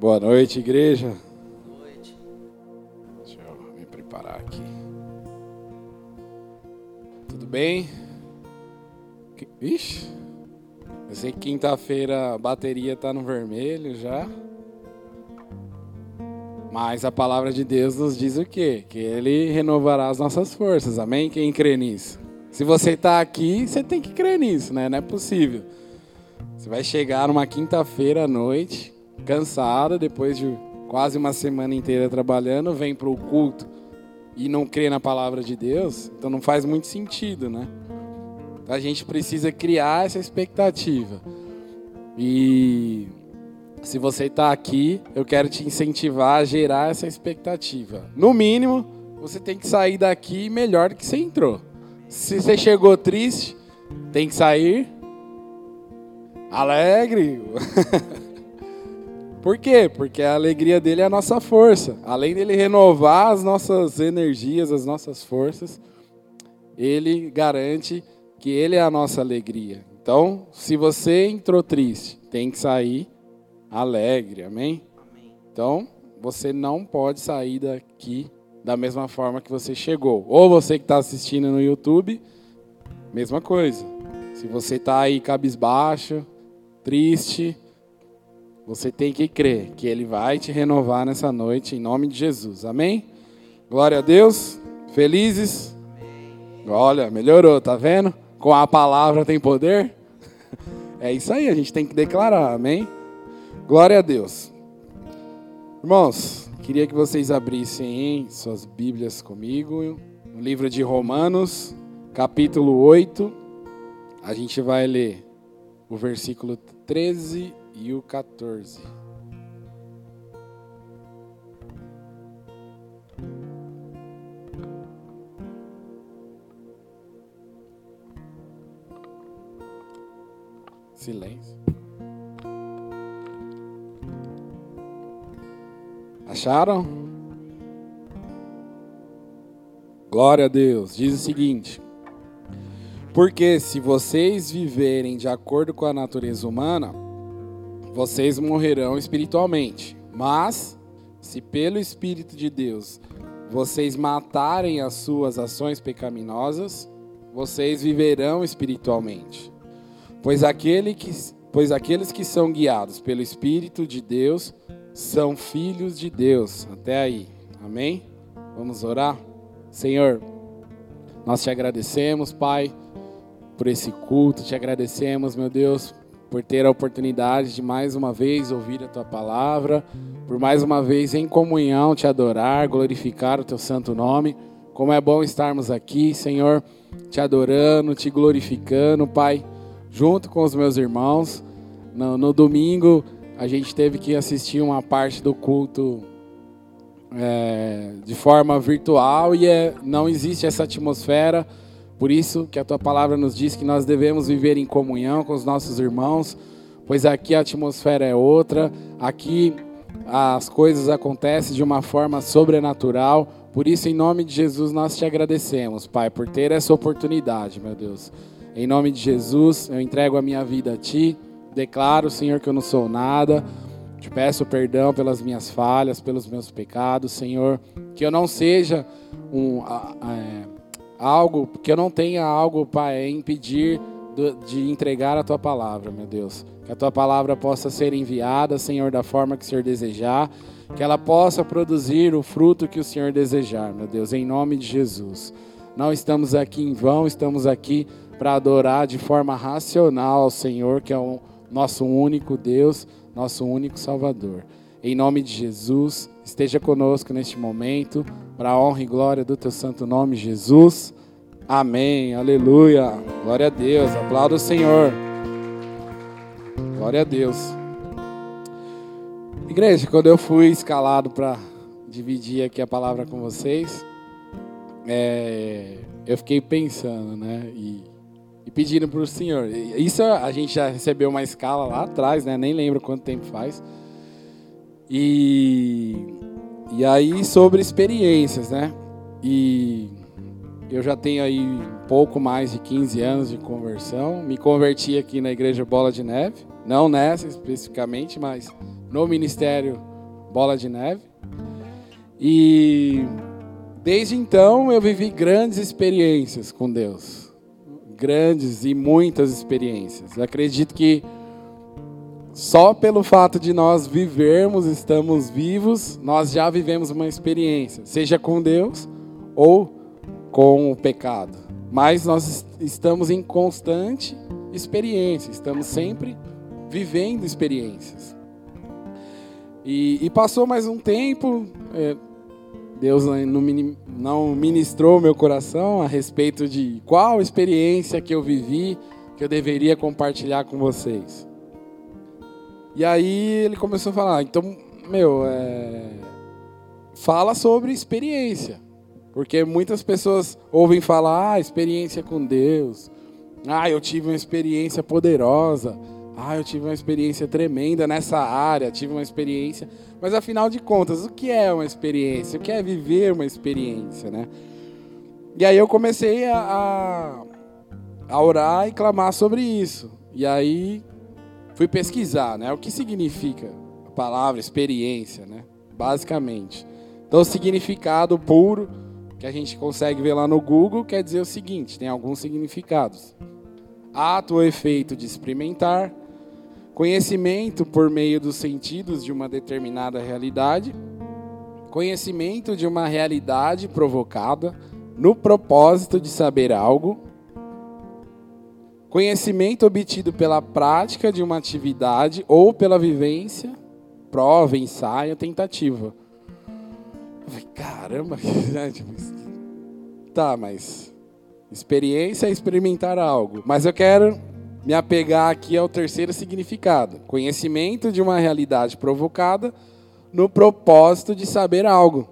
Boa noite, igreja. Boa noite. Deixa eu me preparar aqui. Tudo bem? Ixi, eu sei que quinta-feira a bateria tá no vermelho já. Mas a palavra de Deus nos diz o quê? Que Ele renovará as nossas forças, amém? Quem crê nisso? Se você está aqui, você tem que crer nisso, né? Não é possível. Você vai chegar numa quinta-feira à noite, cansado, depois de quase uma semana inteira trabalhando, vem para o culto e não crê na palavra de Deus, então não faz muito sentido, né? A gente precisa criar essa expectativa. E se você está aqui, eu quero te incentivar a gerar essa expectativa. No mínimo, você tem que sair daqui melhor que você entrou. Se você chegou triste, tem que sair alegre. Por quê? Porque a alegria dele é a nossa força. Além dele renovar as nossas energias, as nossas forças, ele garante que ele é a nossa alegria. Então, se você entrou triste, tem que sair alegre, amém? Então, você não pode sair daqui da mesma forma que você chegou. Ou você que está assistindo no YouTube, mesma coisa. Se você está aí cabisbaixo, triste, você tem que crer que Ele vai te renovar nessa noite, em nome de Jesus. Amém? Glória a Deus. Felizes? Olha, melhorou, tá vendo? Com a palavra tem poder? É isso aí, a gente tem que declarar, amém? Glória a Deus. Irmãos, queria que vocês abrissem suas Bíblias comigo, no livro de Romanos, capítulo 8. A gente vai ler o versículo 13 e o 14. Silêncio. Acharam? Glória a Deus. Diz o seguinte: Porque se vocês viverem de acordo com a natureza humana, vocês morrerão espiritualmente. Mas, se pelo Espírito de Deus vocês matarem as suas ações pecaminosas, vocês viverão espiritualmente. Pois, aquele que, pois aqueles que são guiados pelo Espírito de Deus são filhos de Deus. Até aí. Amém? Vamos orar? Senhor, nós te agradecemos, Pai, por esse culto. Te agradecemos, meu Deus, por ter a oportunidade de mais uma vez ouvir a tua palavra, por mais uma vez em comunhão te adorar, glorificar o teu santo nome. Como é bom estarmos aqui, Senhor, te adorando, te glorificando, Pai, junto com os meus irmãos. No, no domingo, a gente teve que assistir uma parte do culto é, de forma virtual e é, não existe essa atmosfera. Por isso que a tua palavra nos diz que nós devemos viver em comunhão com os nossos irmãos, pois aqui a atmosfera é outra, aqui as coisas acontecem de uma forma sobrenatural. Por isso, em nome de Jesus, nós te agradecemos, Pai, por ter essa oportunidade, meu Deus. Em nome de Jesus, eu entrego a minha vida a Ti. Declaro, Senhor, que eu não sou nada. Te peço perdão pelas minhas falhas, pelos meus pecados, Senhor. Que eu não seja um, é, algo, que eu não tenha algo para impedir de entregar a Tua palavra, meu Deus. Que a Tua palavra possa ser enviada, Senhor, da forma que o Senhor desejar. Que ela possa produzir o fruto que o Senhor desejar, meu Deus, em nome de Jesus. Não estamos aqui em vão, estamos aqui para adorar de forma racional ao Senhor, que é o nosso único Deus, nosso único Salvador. Em nome de Jesus, esteja conosco neste momento, para a honra e glória do teu santo nome, Jesus. Amém. Aleluia. Glória a Deus. Aplauda o Senhor. Glória a Deus. Igreja, quando eu fui escalado para dividir aqui a palavra com vocês, é, eu fiquei pensando, né? E, e pedindo para o Senhor. Isso a gente já recebeu uma escala lá atrás, né? Nem lembro quanto tempo faz. E, e aí sobre experiências, né? E eu já tenho aí pouco mais de 15 anos de conversão. Me converti aqui na Igreja Bola de Neve. Não nessa especificamente, mas no ministério bola de neve. E desde então eu vivi grandes experiências com Deus. Grandes e muitas experiências. Eu acredito que só pelo fato de nós vivermos, estamos vivos, nós já vivemos uma experiência, seja com Deus ou com o pecado. Mas nós estamos em constante experiência, estamos sempre vivendo experiências. E, e passou mais um tempo, é, Deus não ministrou meu coração a respeito de qual experiência que eu vivi que eu deveria compartilhar com vocês. E aí ele começou a falar, então, meu, é... fala sobre experiência. Porque muitas pessoas ouvem falar, ah, experiência com Deus. Ah, eu tive uma experiência poderosa. Ah, eu tive uma experiência tremenda nessa área, tive uma experiência. Mas afinal de contas, o que é uma experiência? O que é viver uma experiência, né? E aí eu comecei a, a orar e clamar sobre isso. E aí fui pesquisar, né? O que significa a palavra experiência, né? Basicamente. Então, o significado puro que a gente consegue ver lá no Google quer dizer o seguinte: tem alguns significados. Ato ou efeito de experimentar, conhecimento por meio dos sentidos de uma determinada realidade, conhecimento de uma realidade provocada no propósito de saber algo, Conhecimento obtido pela prática de uma atividade ou pela vivência, prova, ensaio, tentativa. Eu caramba, tá, mas experiência é experimentar algo. Mas eu quero me apegar aqui ao terceiro significado: conhecimento de uma realidade provocada no propósito de saber algo.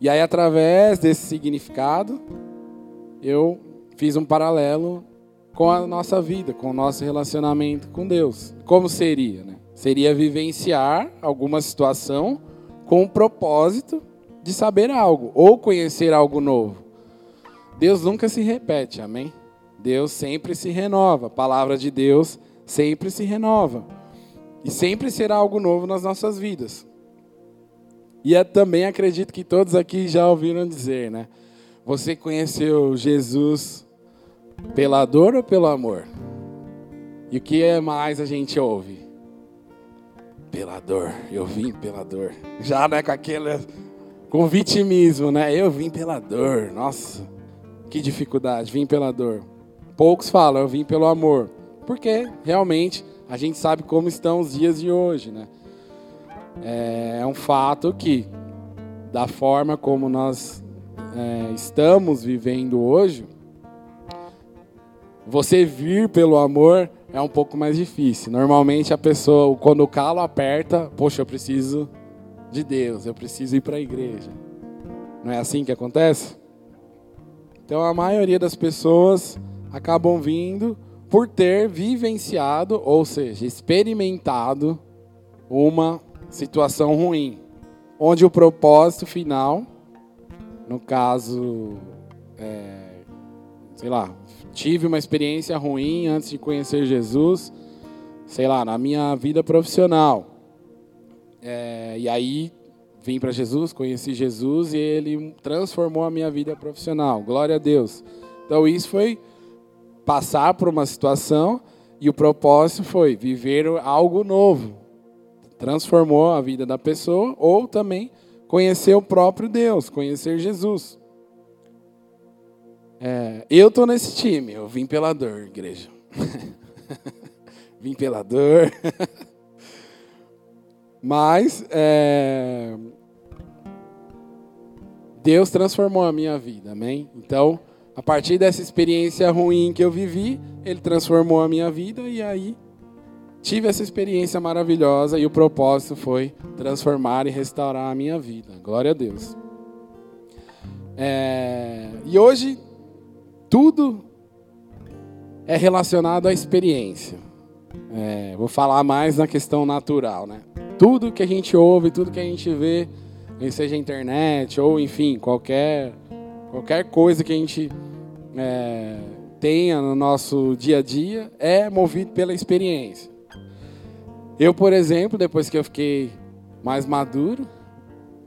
E aí, através desse significado, eu fiz um paralelo com a nossa vida, com o nosso relacionamento com Deus. Como seria? Né? Seria vivenciar alguma situação com o propósito de saber algo ou conhecer algo novo. Deus nunca se repete, amém? Deus sempre se renova. A palavra de Deus sempre se renova. E sempre será algo novo nas nossas vidas. E eu também acredito que todos aqui já ouviram dizer, né? Você conheceu Jesus pela dor ou pelo amor? E o que é mais a gente ouve? Pela dor. Eu vim pela dor. Já, né, com aquele com vitimismo, né? Eu vim pela dor. Nossa, que dificuldade, vim pela dor. Poucos falam, eu vim pelo amor. Porque realmente a gente sabe como estão os dias de hoje, né? É, é um fato que, da forma como nós é, estamos vivendo hoje, você vir pelo amor é um pouco mais difícil. Normalmente a pessoa, quando o calo aperta, poxa, eu preciso de Deus, eu preciso ir para a igreja. Não é assim que acontece? Então a maioria das pessoas acabam vindo por ter vivenciado, ou seja, experimentado uma situação ruim, onde o propósito final, no caso, é, sei lá, tive uma experiência ruim antes de conhecer Jesus, sei lá, na minha vida profissional. É, e aí vim para Jesus, conheci Jesus e ele transformou a minha vida profissional. Glória a Deus. Então isso foi passar por uma situação e o propósito foi viver algo novo. Transformou a vida da pessoa ou também conhecer o próprio Deus, conhecer Jesus. É, eu tô nesse time, eu vim pela dor, igreja. vim pela dor. Mas é, Deus transformou a minha vida, amém? Então, a partir dessa experiência ruim que eu vivi, Ele transformou a minha vida e aí tive essa experiência maravilhosa e o propósito foi transformar e restaurar a minha vida. Glória a Deus. É, e hoje tudo é relacionado à experiência. É, vou falar mais na questão natural, né? Tudo que a gente ouve, tudo que a gente vê, seja internet ou enfim qualquer qualquer coisa que a gente é, tenha no nosso dia a dia é movido pela experiência. Eu, por exemplo, depois que eu fiquei mais maduro,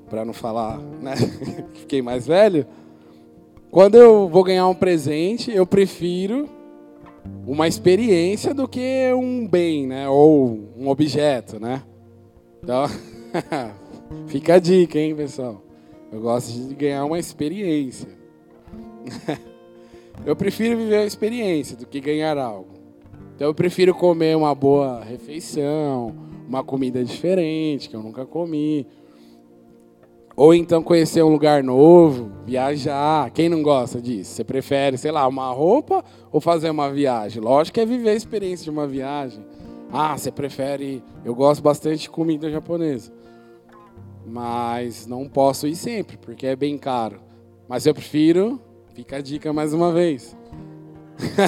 para não falar, né? Fiquei mais velho. Quando eu vou ganhar um presente, eu prefiro uma experiência do que um bem, né? Ou um objeto, né? Então, fica a dica, hein, pessoal? Eu gosto de ganhar uma experiência. eu prefiro viver a experiência do que ganhar algo. Então eu prefiro comer uma boa refeição, uma comida diferente que eu nunca comi. Ou então conhecer um lugar novo, viajar. Quem não gosta disso? Você prefere, sei lá, uma roupa ou fazer uma viagem? Lógico que é viver a experiência de uma viagem. Ah, você prefere. Eu gosto bastante de comida japonesa. Mas não posso ir sempre, porque é bem caro. Mas eu prefiro. Fica a dica mais uma vez.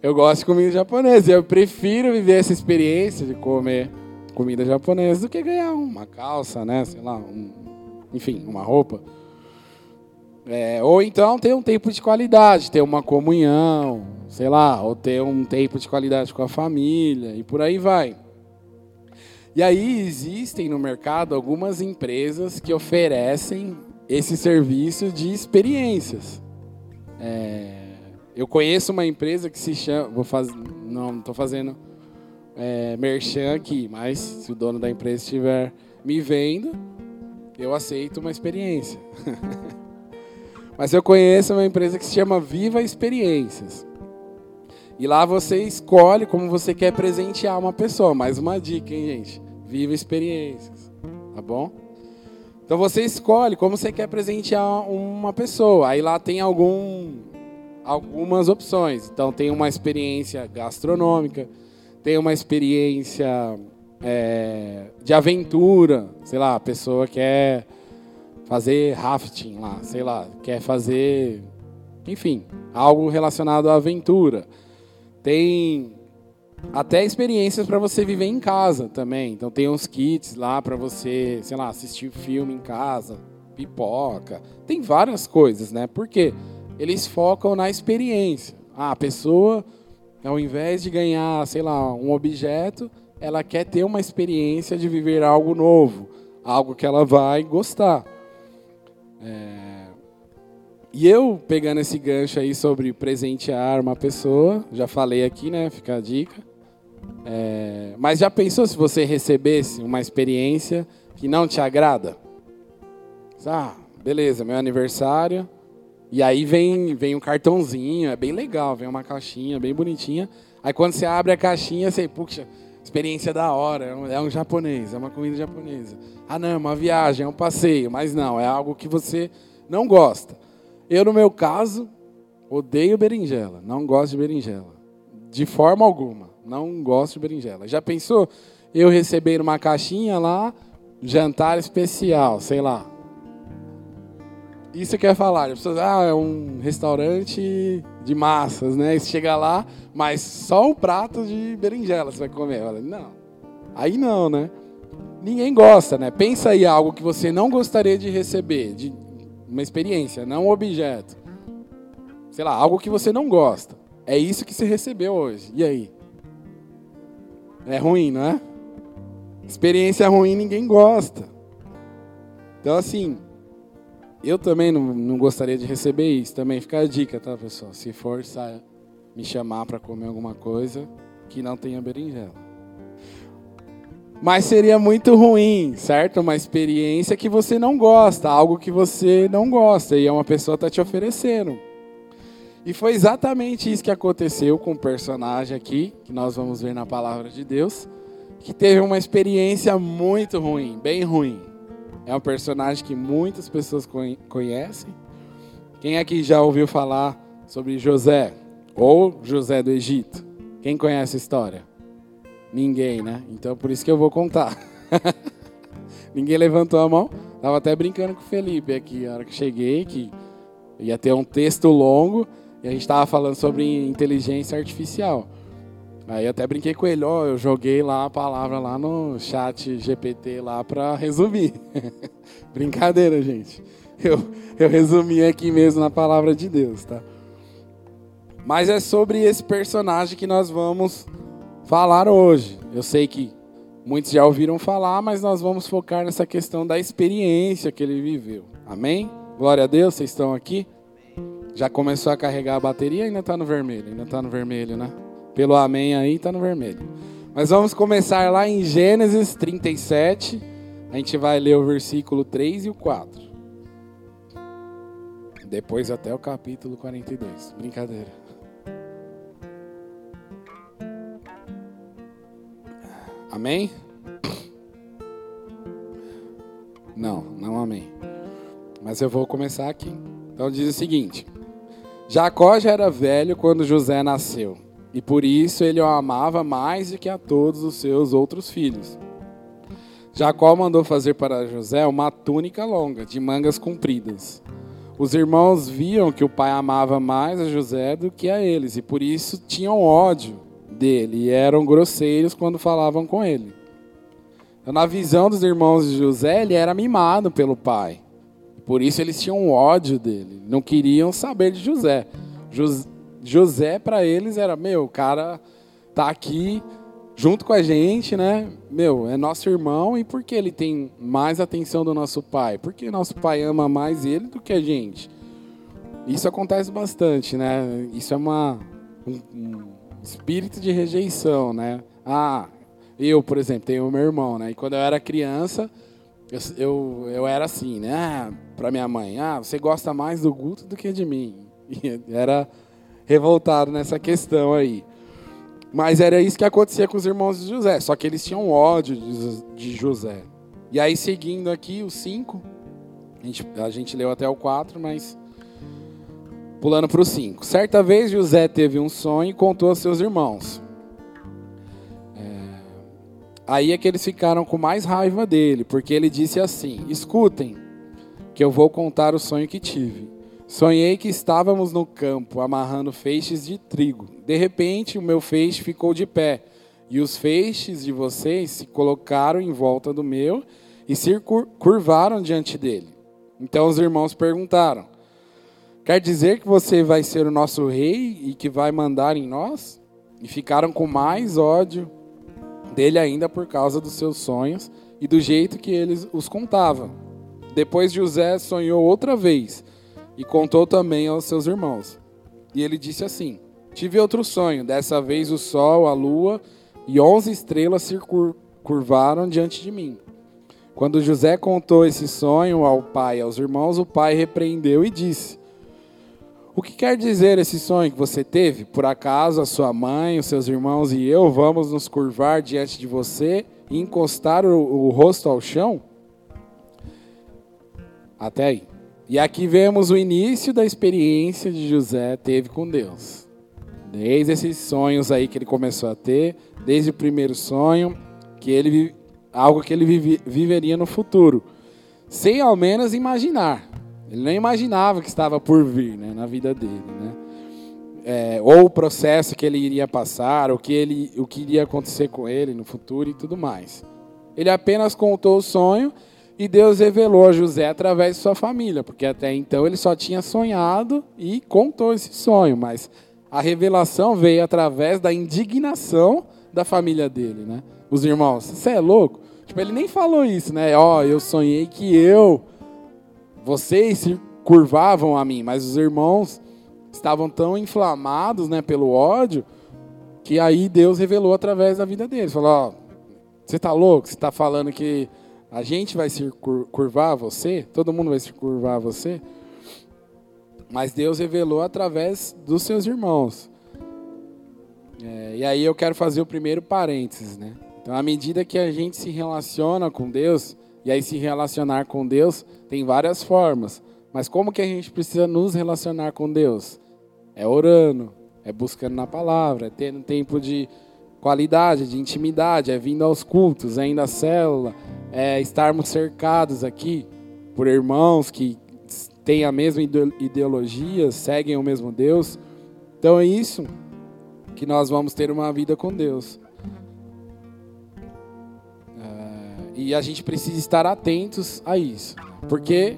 eu gosto de comida japonesa. Eu prefiro viver essa experiência de comer comida japonesa do que ganhar uma calça, né? Sei lá, um, enfim, uma roupa. É, ou então ter um tempo de qualidade, ter uma comunhão, sei lá, ou ter um tempo de qualidade com a família e por aí vai. E aí existem no mercado algumas empresas que oferecem esse serviço de experiências. É, eu conheço uma empresa que se chama, vou fazer, não estou fazendo é, merchan aqui, mas se o dono da empresa estiver me vendo, eu aceito uma experiência. mas eu conheço uma empresa que se chama Viva Experiências. E lá você escolhe como você quer presentear uma pessoa. Mais uma dica, hein, gente? Viva experiências. Tá bom? Então você escolhe como você quer presentear uma pessoa. Aí lá tem algum, algumas opções. Então tem uma experiência gastronômica, tem uma experiência é, de aventura. Sei lá, a pessoa quer fazer rafting lá, sei lá, quer fazer, enfim, algo relacionado à aventura. Tem até experiências para você viver em casa também. Então tem uns kits lá para você, sei lá, assistir filme em casa, pipoca. Tem várias coisas, né? Porque eles focam na experiência. Ah, a pessoa, ao invés de ganhar, sei lá, um objeto, ela quer ter uma experiência de viver algo novo, algo que ela vai gostar. É... E eu, pegando esse gancho aí sobre presentear uma pessoa, já falei aqui, né? Fica a dica. É, mas já pensou se você recebesse uma experiência que não te agrada? Ah, beleza, meu aniversário. E aí vem, vem um cartãozinho, é bem legal, vem uma caixinha bem bonitinha. Aí quando você abre a caixinha, você, puxa, experiência da hora, é um, é um japonês, é uma comida japonesa. Ah, não, é uma viagem, é um passeio, mas não, é algo que você não gosta. Eu, no meu caso, odeio berinjela. Não gosto de berinjela. De forma alguma. Não gosto de berinjela. Já pensou eu receber uma caixinha lá, jantar especial, sei lá. Isso quer falar. As pessoas, ah, é um restaurante de massas, né? Você chega lá, mas só um prato de berinjela você vai comer. Falo, não. Aí não, né? Ninguém gosta, né? Pensa aí algo que você não gostaria de receber, de uma experiência, não um objeto. Sei lá, algo que você não gosta. É isso que você recebeu hoje. E aí? É ruim, não é? Experiência ruim ninguém gosta. Então, assim, eu também não, não gostaria de receber isso. Também fica a dica, tá, pessoal? Se for saia, me chamar para comer alguma coisa que não tenha berinjela. Mas seria muito ruim, certo? Uma experiência que você não gosta, algo que você não gosta e uma pessoa está te oferecendo. E foi exatamente isso que aconteceu com o personagem aqui, que nós vamos ver na palavra de Deus, que teve uma experiência muito ruim, bem ruim. É um personagem que muitas pessoas conhecem. Quem aqui já ouviu falar sobre José ou José do Egito? Quem conhece a história? Ninguém, né? Então por isso que eu vou contar. Ninguém levantou a mão. Tava até brincando com o Felipe aqui, na hora que cheguei, que ia ter um texto longo e a gente tava falando sobre inteligência artificial. Aí até brinquei com ele, ó, eu joguei lá a palavra lá no chat GPT lá para resumir. Brincadeira, gente. Eu, eu resumi aqui mesmo na palavra de Deus, tá? Mas é sobre esse personagem que nós vamos falar hoje. Eu sei que Muitos já ouviram falar, mas nós vamos focar nessa questão da experiência que ele viveu. Amém? Glória a Deus, vocês estão aqui? Já começou a carregar a bateria? Ainda está no vermelho, ainda está no vermelho, né? Pelo amém aí, está no vermelho. Mas vamos começar lá em Gênesis 37. A gente vai ler o versículo 3 e o 4. Depois até o capítulo 42. Brincadeira. Amém? Não, não amém. Mas eu vou começar aqui. Então diz o seguinte: Jacó já era velho quando José nasceu, e por isso ele o amava mais do que a todos os seus outros filhos. Jacó mandou fazer para José uma túnica longa, de mangas compridas. Os irmãos viam que o pai amava mais a José do que a eles, e por isso tinham ódio dele e eram grosseiros quando falavam com ele. Então, na visão dos irmãos de José, ele era mimado pelo pai. Por isso eles tinham ódio dele, não queriam saber de José. José para eles era, meu, o cara tá aqui junto com a gente, né? Meu, é nosso irmão e por que ele tem mais atenção do nosso pai? Porque nosso pai ama mais ele do que a gente. Isso acontece bastante, né? Isso é uma um, um espírito de rejeição, né? Ah, eu, por exemplo, tenho meu irmão, né? E quando eu era criança, eu, eu, eu era assim, né? Ah, para minha mãe, ah, você gosta mais do Guto do que de mim. E era revoltado nessa questão aí. Mas era isso que acontecia com os irmãos de José, só que eles tinham ódio de José. E aí, seguindo aqui, o 5, a gente, a gente leu até o 4, mas pulando para o 5. Certa vez José teve um sonho e contou aos seus irmãos. Aí é que eles ficaram com mais raiva dele, porque ele disse assim: Escutem, que eu vou contar o sonho que tive. Sonhei que estávamos no campo amarrando feixes de trigo. De repente, o meu feixe ficou de pé, e os feixes de vocês se colocaram em volta do meu e se curvaram diante dele. Então os irmãos perguntaram: Quer dizer que você vai ser o nosso rei e que vai mandar em nós? E ficaram com mais ódio dele ainda por causa dos seus sonhos e do jeito que ele os contava. Depois José sonhou outra vez e contou também aos seus irmãos. E ele disse assim: Tive outro sonho, dessa vez o sol, a lua e onze estrelas se curvaram diante de mim. Quando José contou esse sonho ao pai e aos irmãos, o pai repreendeu e disse: o que quer dizer esse sonho que você teve? Por acaso a sua mãe, os seus irmãos e eu vamos nos curvar diante de você e encostar o, o rosto ao chão? Até aí. E aqui vemos o início da experiência de José teve com Deus. Desde esses sonhos aí que ele começou a ter, desde o primeiro sonho, que ele algo que ele vive, viveria no futuro, sem ao menos imaginar. Ele não imaginava que estava por vir né, na vida dele. Né? É, ou o processo que ele iria passar, o que, ele, o que iria acontecer com ele no futuro e tudo mais. Ele apenas contou o sonho e Deus revelou a José através de sua família, porque até então ele só tinha sonhado e contou esse sonho, mas a revelação veio através da indignação da família dele, né? Os irmãos, você é louco? Tipo, ele nem falou isso, né? Ó, oh, eu sonhei que eu vocês se curvavam a mim, mas os irmãos estavam tão inflamados, né, pelo ódio, que aí Deus revelou através da vida deles. Falou: ó, você está louco? Você está falando que a gente vai se curvar a você? Todo mundo vai se curvar a você? Mas Deus revelou através dos seus irmãos. É, e aí eu quero fazer o primeiro parênteses, né? Então, à medida que a gente se relaciona com Deus, e aí se relacionar com Deus tem várias formas. Mas como que a gente precisa nos relacionar com Deus? É orando, é buscando na palavra, é tendo tempo de qualidade, de intimidade, é vindo aos cultos, é indo à célula, é estarmos cercados aqui por irmãos que têm a mesma ideologia, seguem o mesmo Deus. Então é isso que nós vamos ter uma vida com Deus. E a gente precisa estar atentos a isso, porque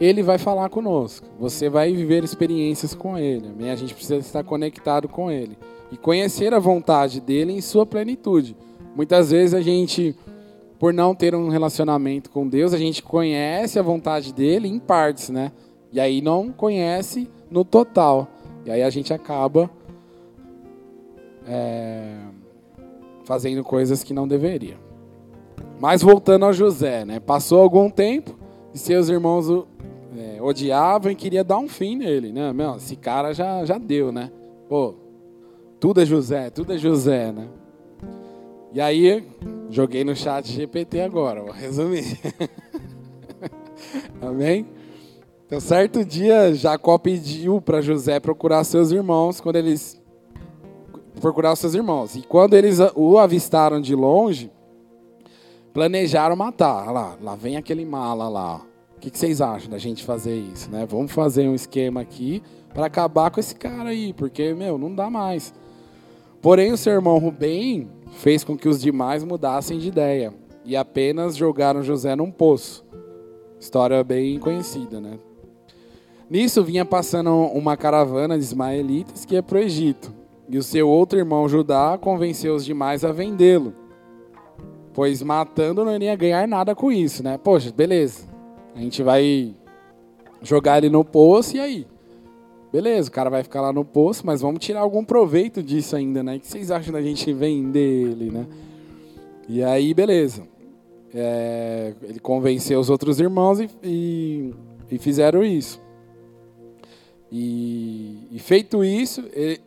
ele vai falar conosco. Você vai viver experiências com ele. A gente precisa estar conectado com ele e conhecer a vontade dele em sua plenitude. Muitas vezes a gente, por não ter um relacionamento com Deus, a gente conhece a vontade dele em partes, né? E aí não conhece no total. E aí a gente acaba é, fazendo coisas que não deveria. Mas voltando ao José, né? Passou algum tempo e seus irmãos o é, odiavam e queria dar um fim nele, né? Meu, esse cara já, já deu, né? Pô, tudo é José, tudo é José, né? E aí, joguei no chat GPT agora, vou resumir. Amém? Então, certo dia, Jacó pediu para José procurar seus irmãos quando eles procurar seus irmãos. E quando eles o avistaram de longe, planejaram matar. Olha lá, lá vem aquele mala lá. O que, que vocês acham da gente fazer isso, né? Vamos fazer um esquema aqui para acabar com esse cara aí, porque meu, não dá mais. Porém, o seu irmão Rubem fez com que os demais mudassem de ideia e apenas jogaram José num poço. História bem conhecida, né? Nisso vinha passando uma caravana de ismaelitas que ia para o Egito. E o seu outro irmão Judá convenceu os demais a vendê-lo. Pois matando não ia ganhar nada com isso, né? Poxa, beleza. A gente vai jogar ele no poço e aí? Beleza, o cara vai ficar lá no poço, mas vamos tirar algum proveito disso ainda, né? O que vocês acham da gente vender ele, né? E aí, beleza. É, ele convenceu os outros irmãos e, e, e fizeram isso. E, e feito isso, ele,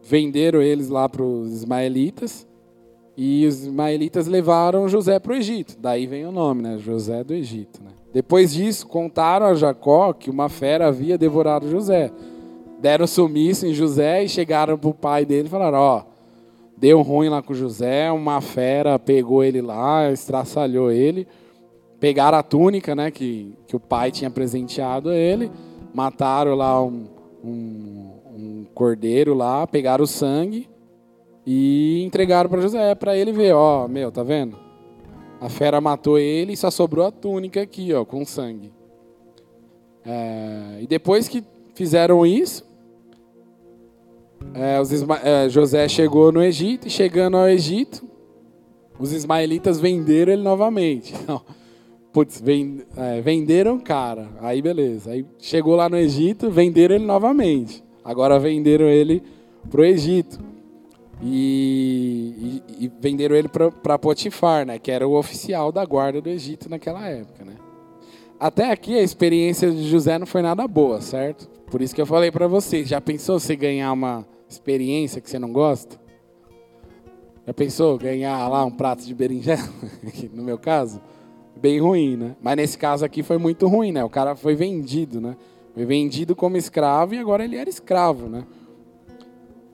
venderam eles lá para os ismaelitas. E os ismaelitas levaram José para o Egito. Daí vem o nome, né? José do Egito. Né? Depois disso, contaram a Jacó que uma fera havia devorado José. Deram sumiço em José e chegaram para o pai dele e falaram: Ó, deu ruim lá com José, uma fera pegou ele lá, estraçalhou ele. Pegaram a túnica, né, que, que o pai tinha presenteado a ele mataram lá um, um, um cordeiro lá, pegaram o sangue e entregaram para José, para ele ver, ó, meu, tá vendo? A fera matou ele e só sobrou a túnica aqui, ó, com sangue. É, e depois que fizeram isso, é, é, José chegou no Egito e chegando ao Egito, os ismaelitas venderam ele novamente. Não. Putz, vend, é, venderam cara. Aí beleza. Aí chegou lá no Egito, venderam ele novamente. Agora venderam ele pro Egito. E, e, e venderam ele para Potifar, né? Que era o oficial da guarda do Egito naquela época, né? Até aqui a experiência de José não foi nada boa, certo? Por isso que eu falei para vocês. Já pensou você ganhar uma experiência que você não gosta? Já pensou ganhar lá um prato de berinjela? no meu caso? bem ruim, né? Mas nesse caso aqui foi muito ruim, né? O cara foi vendido, né? Foi vendido como escravo e agora ele era escravo, né?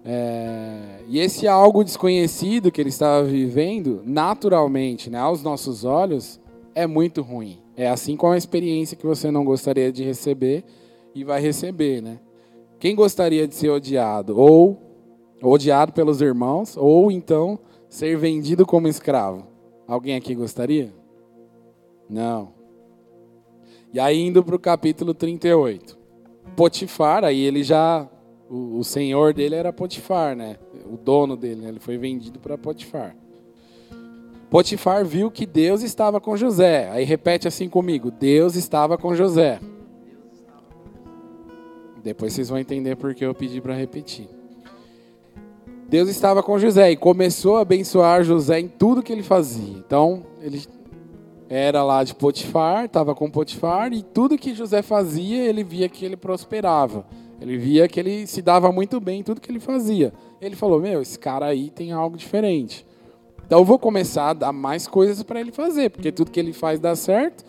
É... E esse algo desconhecido que ele estava vivendo, naturalmente, né, aos nossos olhos, é muito ruim. É assim como a experiência que você não gostaria de receber e vai receber, né? Quem gostaria de ser odiado? Ou odiado pelos irmãos, ou então ser vendido como escravo? Alguém aqui gostaria? Não. E aí indo para o capítulo 38. Potifar, aí ele já. O, o, senhor dele era Potifar, né? O dono dele, né? ele foi vendido para Potifar. Potifar viu que Deus estava com José. Aí repete assim comigo: Deus estava com José. Depois vocês vão entender porque eu pedi para repetir. Deus estava com José e começou a abençoar José em tudo que ele fazia. Então, ele era lá de Potifar, estava com Potifar, e tudo que José fazia, ele via que ele prosperava. Ele via que ele se dava muito bem em tudo que ele fazia. Ele falou: Meu, esse cara aí tem algo diferente. Então eu vou começar a dar mais coisas para ele fazer, porque tudo que ele faz dá certo.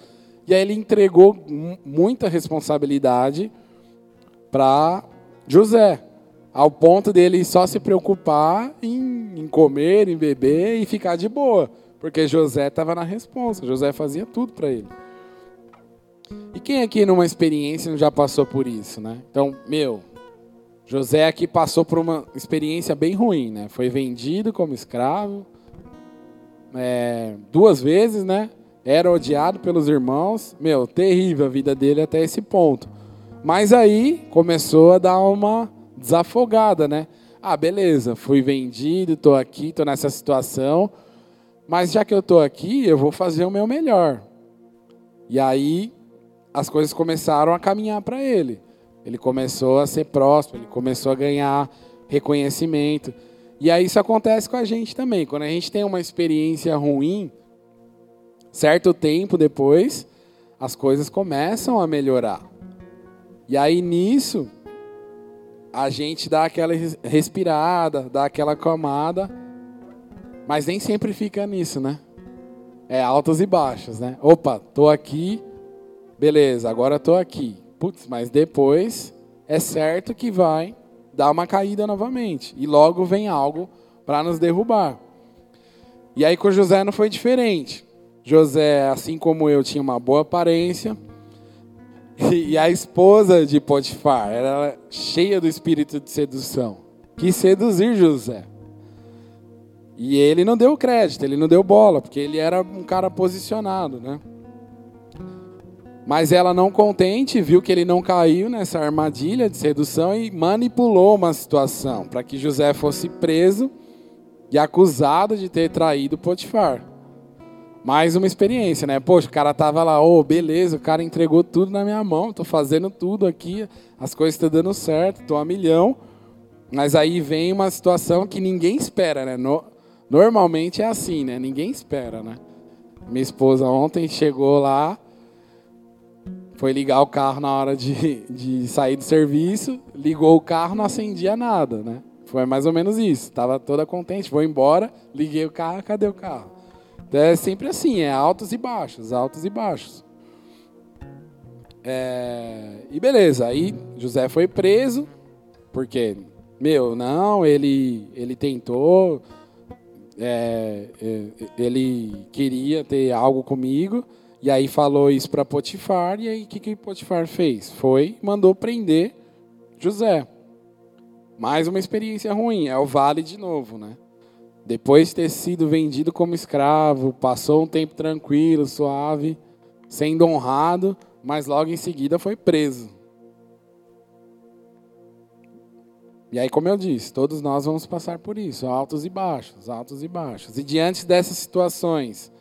E aí ele entregou muita responsabilidade para José, ao ponto dele só se preocupar em, em comer, em beber e ficar de boa. Porque José estava na resposta, José fazia tudo para ele. E quem aqui numa experiência já passou por isso, né? Então, meu, José aqui passou por uma experiência bem ruim, né? Foi vendido como escravo é, duas vezes, né? Era odiado pelos irmãos. Meu, terrível a vida dele até esse ponto. Mas aí começou a dar uma desafogada, né? Ah, beleza, fui vendido, tô aqui, tô nessa situação Mas já que eu estou aqui, eu vou fazer o meu melhor. E aí as coisas começaram a caminhar para ele. Ele começou a ser próximo, ele começou a ganhar reconhecimento. E aí isso acontece com a gente também. Quando a gente tem uma experiência ruim, certo tempo depois, as coisas começam a melhorar. E aí nisso, a gente dá aquela respirada, dá aquela acalmada, mas nem sempre fica nisso, né? É altos e baixos, né? Opa, tô aqui, beleza, agora tô aqui. Putz, mas depois é certo que vai dar uma caída novamente. E logo vem algo para nos derrubar. E aí com José não foi diferente. José, assim como eu, tinha uma boa aparência. E a esposa de Potifar era cheia do espírito de sedução. Quis seduzir José. E ele não deu crédito, ele não deu bola, porque ele era um cara posicionado, né? Mas ela, não contente, viu que ele não caiu nessa armadilha de sedução e manipulou uma situação para que José fosse preso e acusado de ter traído Potifar. Mais uma experiência, né? Poxa, o cara tava lá, ô, oh, beleza, o cara entregou tudo na minha mão, tô fazendo tudo aqui, as coisas estão dando certo, tô a milhão. Mas aí vem uma situação que ninguém espera, né? No, normalmente é assim, né? Ninguém espera, né? Minha esposa ontem chegou lá, foi ligar o carro na hora de, de sair do serviço, ligou o carro, não acendia nada, né? Foi mais ou menos isso. Tava toda contente, vou embora, liguei o carro, cadê o carro? É sempre assim, é altos e baixos, altos e baixos. É... E beleza, aí José foi preso, porque, meu, não, ele, ele tentou, é, é, ele queria ter algo comigo, e aí falou isso para Potifar, e aí o que, que Potifar fez? Foi, mandou prender José. Mais uma experiência ruim, é o vale de novo, né? Depois de ter sido vendido como escravo, passou um tempo tranquilo, suave, sendo honrado, mas logo em seguida foi preso. E aí, como eu disse, todos nós vamos passar por isso, altos e baixos, altos e baixos. E diante dessas situações,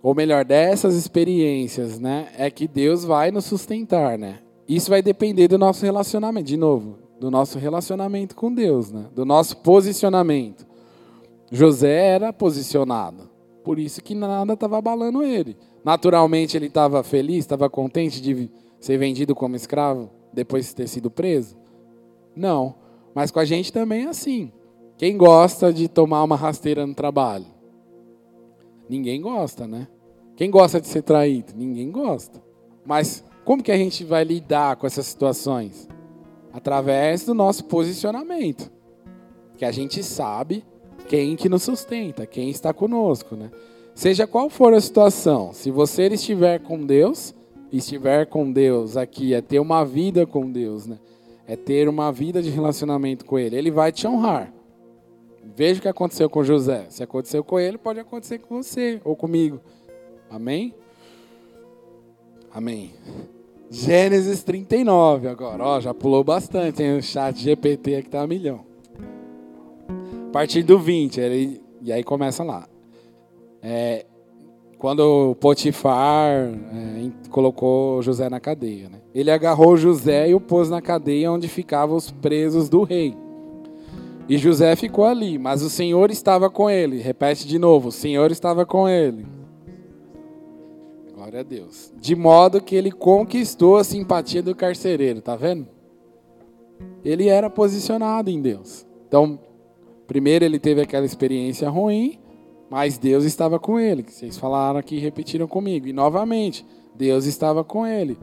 ou melhor, dessas experiências, né, é que Deus vai nos sustentar, né? Isso vai depender do nosso relacionamento, de novo, do nosso relacionamento com Deus, né? Do nosso posicionamento. José era posicionado, por isso que nada estava abalando ele. Naturalmente ele estava feliz, estava contente de ser vendido como escravo depois de ter sido preso? Não, mas com a gente também é assim. Quem gosta de tomar uma rasteira no trabalho? Ninguém gosta, né? Quem gosta de ser traído? Ninguém gosta. Mas como que a gente vai lidar com essas situações? Através do nosso posicionamento. Que a gente sabe quem que nos sustenta, quem está conosco, né? Seja qual for a situação, se você estiver com Deus, estiver com Deus aqui, é ter uma vida com Deus, né? É ter uma vida de relacionamento com Ele. Ele vai te honrar. Veja o que aconteceu com José. Se aconteceu com ele, pode acontecer com você ou comigo. Amém? Amém. Gênesis 39 agora. Ó, já pulou bastante, hein? O chat GPT aqui tá a milhão. Partir do 20, ele, e aí começa lá. É, quando Potifar é, colocou José na cadeia. Né? Ele agarrou José e o pôs na cadeia onde ficavam os presos do rei. E José ficou ali, mas o Senhor estava com ele. Repete de novo: o Senhor estava com ele. Glória a Deus. De modo que ele conquistou a simpatia do carcereiro, tá vendo? Ele era posicionado em Deus. Então, primeiro ele teve aquela experiência ruim, mas Deus estava com ele. Vocês falaram aqui, repetiram comigo. E novamente, Deus estava com ele.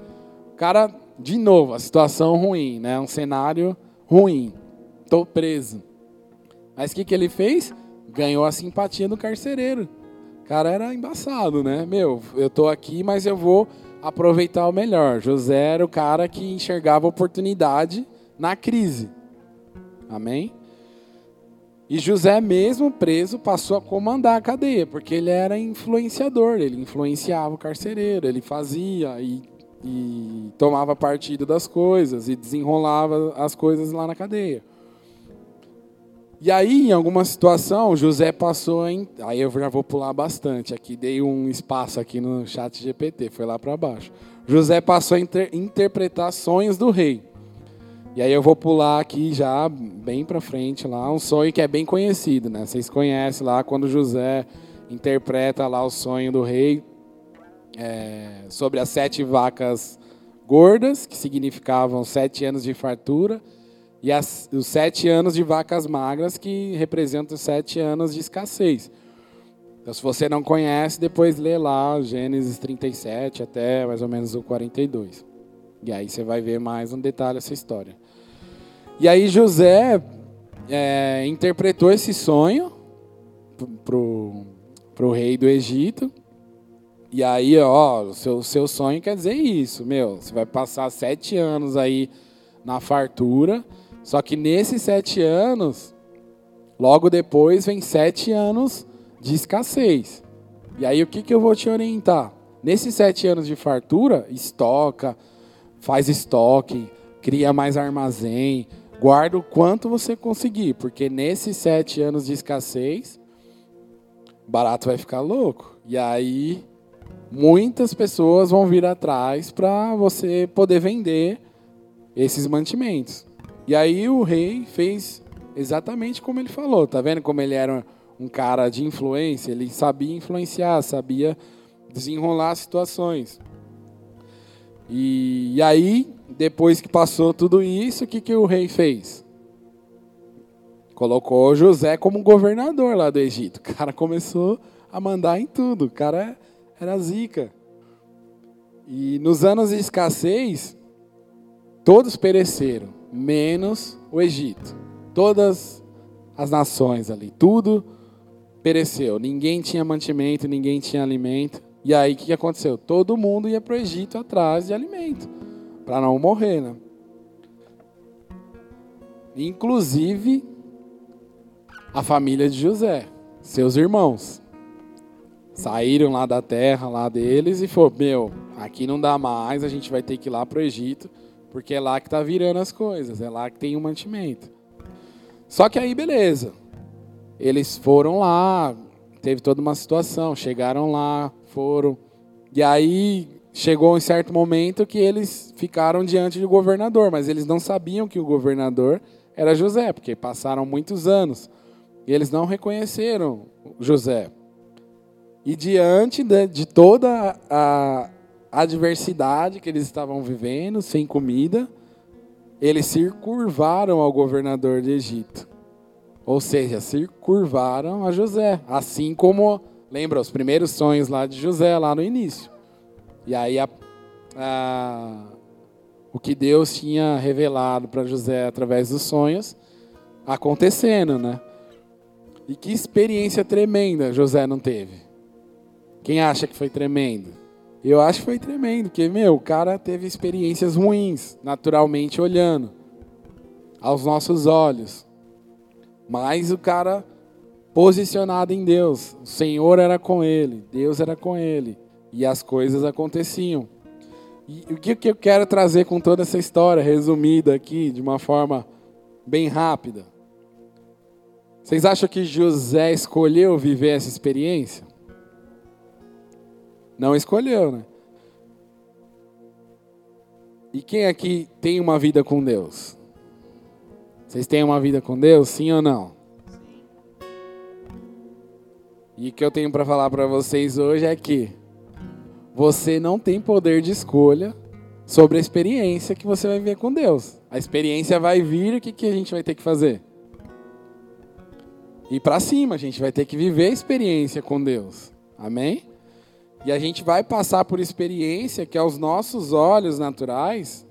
O cara, de novo, a situação ruim, né? Um cenário ruim. Estou preso. Mas o que, que ele fez? Ganhou a simpatia do carcereiro. O cara era embaçado, né? Meu, eu tô aqui, mas eu vou aproveitar o melhor. José era o cara que enxergava oportunidade na crise. Amém? E José, mesmo preso, passou a comandar a cadeia, porque ele era influenciador, ele influenciava o carcereiro, ele fazia e, e tomava partido das coisas e desenrolava as coisas lá na cadeia. E aí, em alguma situação, José passou em. Aí eu já vou pular bastante aqui, dei um espaço aqui no chat GPT, foi lá para baixo. José passou a inter... interpretar sonhos do rei. E aí eu vou pular aqui já bem para frente lá, um sonho que é bem conhecido, né? Vocês conhecem lá quando José interpreta lá o sonho do rei é, sobre as sete vacas gordas, que significavam sete anos de fartura, e as, os sete anos de vacas magras, que representam sete anos de escassez. Então, se você não conhece, depois lê lá Gênesis 37 até mais ou menos o 42. E aí você vai ver mais um detalhe essa história. E aí José é, interpretou esse sonho para o rei do Egito. E aí, ó, o seu, seu sonho quer dizer isso, meu. Você vai passar sete anos aí na fartura só que nesses sete anos, logo depois vem sete anos de escassez. E aí o que, que eu vou te orientar? Nesses sete anos de fartura, estoca, faz estoque, cria mais armazém, guarda o quanto você conseguir, porque nesses sete anos de escassez, barato vai ficar louco. E aí muitas pessoas vão vir atrás para você poder vender esses mantimentos. E aí o rei fez exatamente como ele falou. Tá vendo como ele era um cara de influência? Ele sabia influenciar, sabia desenrolar situações. E, e aí, depois que passou tudo isso, o que, que o rei fez? Colocou José como governador lá do Egito. O cara começou a mandar em tudo. O cara era zica. E nos anos de escassez, todos pereceram menos o Egito. Todas as nações ali, tudo pereceu. Ninguém tinha mantimento, ninguém tinha alimento. E aí o que aconteceu? Todo mundo ia para o Egito atrás de alimento, para não morrer, né? Inclusive a família de José, seus irmãos. Saíram lá da terra lá deles e falou: Meu, aqui não dá mais, a gente vai ter que ir lá para o Egito porque é lá que está virando as coisas, é lá que tem o mantimento. Só que aí, beleza. Eles foram lá, teve toda uma situação, chegaram lá, foram. E aí chegou um certo momento que eles ficaram diante do governador, mas eles não sabiam que o governador era José, porque passaram muitos anos. E eles não reconheceram José. E diante de, de toda a, adversidade que eles estavam vivendo, sem comida, eles se curvaram ao governador de Egito. Ou seja, se curvaram a José, assim como, lembra, os primeiros sonhos lá de José, lá no início. E aí a, a, o que Deus tinha revelado para José através dos sonhos, acontecendo, né? E que experiência tremenda José não teve. Quem acha que foi tremendo? Eu acho que foi tremendo, porque, meu, o cara teve experiências ruins, naturalmente olhando, aos nossos olhos. Mas o cara posicionado em Deus, o Senhor era com ele, Deus era com ele, e as coisas aconteciam. E o que eu quero trazer com toda essa história, resumida aqui, de uma forma bem rápida? Vocês acham que José escolheu viver essa experiência? Não escolheu, né? E quem aqui tem uma vida com Deus? Vocês têm uma vida com Deus, sim ou não? E o que eu tenho para falar para vocês hoje é que você não tem poder de escolha sobre a experiência que você vai viver com Deus. A experiência vai vir, o que, que a gente vai ter que fazer? Ir para cima, a gente vai ter que viver a experiência com Deus. Amém? E a gente vai passar por experiência que aos nossos olhos naturais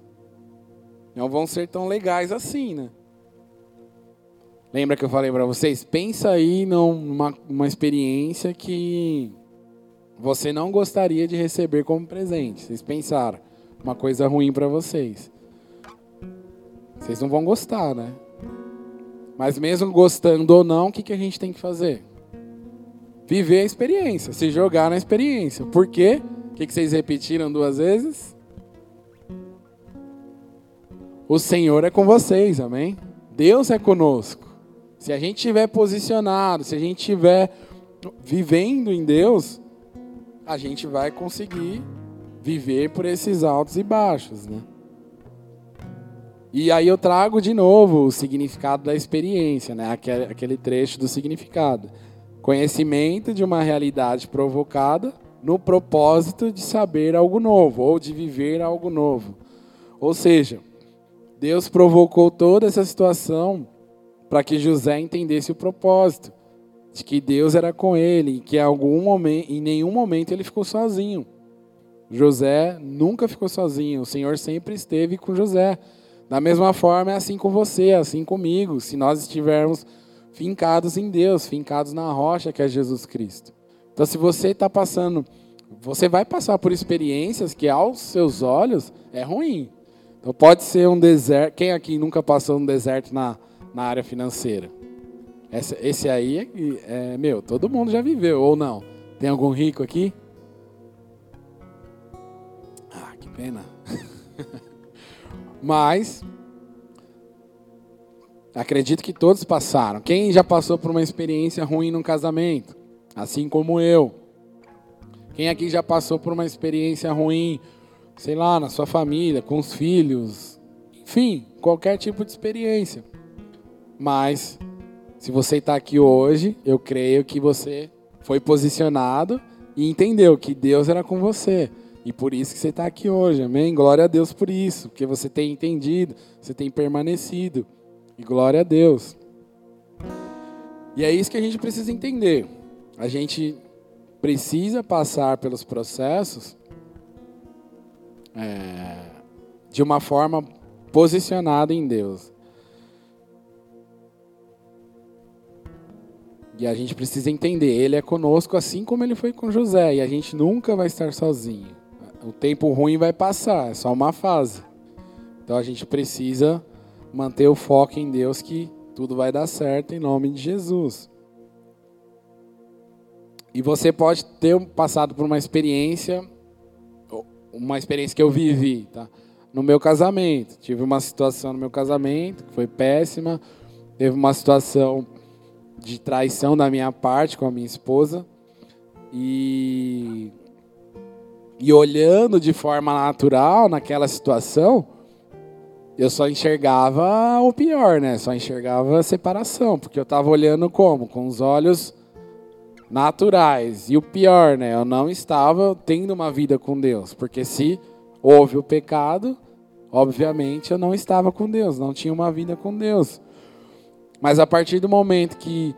não vão ser tão legais assim, né? Lembra que eu falei para vocês? Pensa aí numa uma experiência que você não gostaria de receber como presente. Vocês pensaram uma coisa ruim para vocês. Vocês não vão gostar, né? Mas mesmo gostando ou não, o que, que a gente tem que fazer? viver a experiência, se jogar na experiência. Por quê? O que vocês repetiram duas vezes? O Senhor é com vocês, amém? Deus é conosco. Se a gente estiver posicionado, se a gente estiver vivendo em Deus, a gente vai conseguir viver por esses altos e baixos, né? E aí eu trago de novo o significado da experiência, né? aquele, trecho do significado. Conhecimento de uma realidade provocada no propósito de saber algo novo ou de viver algo novo. Ou seja, Deus provocou toda essa situação para que José entendesse o propósito de que Deus era com ele que em algum momento, em nenhum momento ele ficou sozinho. José nunca ficou sozinho, o Senhor sempre esteve com José. Da mesma forma é assim com você, é assim comigo, se nós estivermos fincados em Deus, fincados na rocha que é Jesus Cristo. Então, se você está passando, você vai passar por experiências que aos seus olhos é ruim. Então, pode ser um deserto. Quem aqui nunca passou um deserto na, na área financeira? Esse, esse aí é, é, meu, todo mundo já viveu, ou não? Tem algum rico aqui? Ah, que pena. Mas acredito que todos passaram. Quem já passou por uma experiência ruim num casamento? Assim como eu. Quem aqui já passou por uma experiência ruim, sei lá, na sua família, com os filhos, enfim, qualquer tipo de experiência. Mas se você está aqui hoje, eu creio que você foi posicionado e entendeu que Deus era com você. E por isso que você está aqui hoje, amém? Glória a Deus por isso, porque você tem entendido, você tem permanecido. E glória a Deus. E é isso que a gente precisa entender. A gente precisa passar pelos processos é, de uma forma posicionada em Deus. E a gente precisa entender, ele é conosco assim como ele foi com José, e a gente nunca vai estar sozinho o tempo ruim vai passar, é só uma fase. Então a gente precisa manter o foco em Deus que tudo vai dar certo em nome de Jesus. E você pode ter passado por uma experiência, uma experiência que eu vivi, tá? No meu casamento, tive uma situação no meu casamento que foi péssima, teve uma situação de traição da minha parte com a minha esposa e e olhando de forma natural naquela situação, eu só enxergava o pior, né? Só enxergava a separação, porque eu estava olhando como? Com os olhos naturais. E o pior, né? Eu não estava tendo uma vida com Deus, porque se houve o pecado, obviamente eu não estava com Deus, não tinha uma vida com Deus. Mas a partir do momento que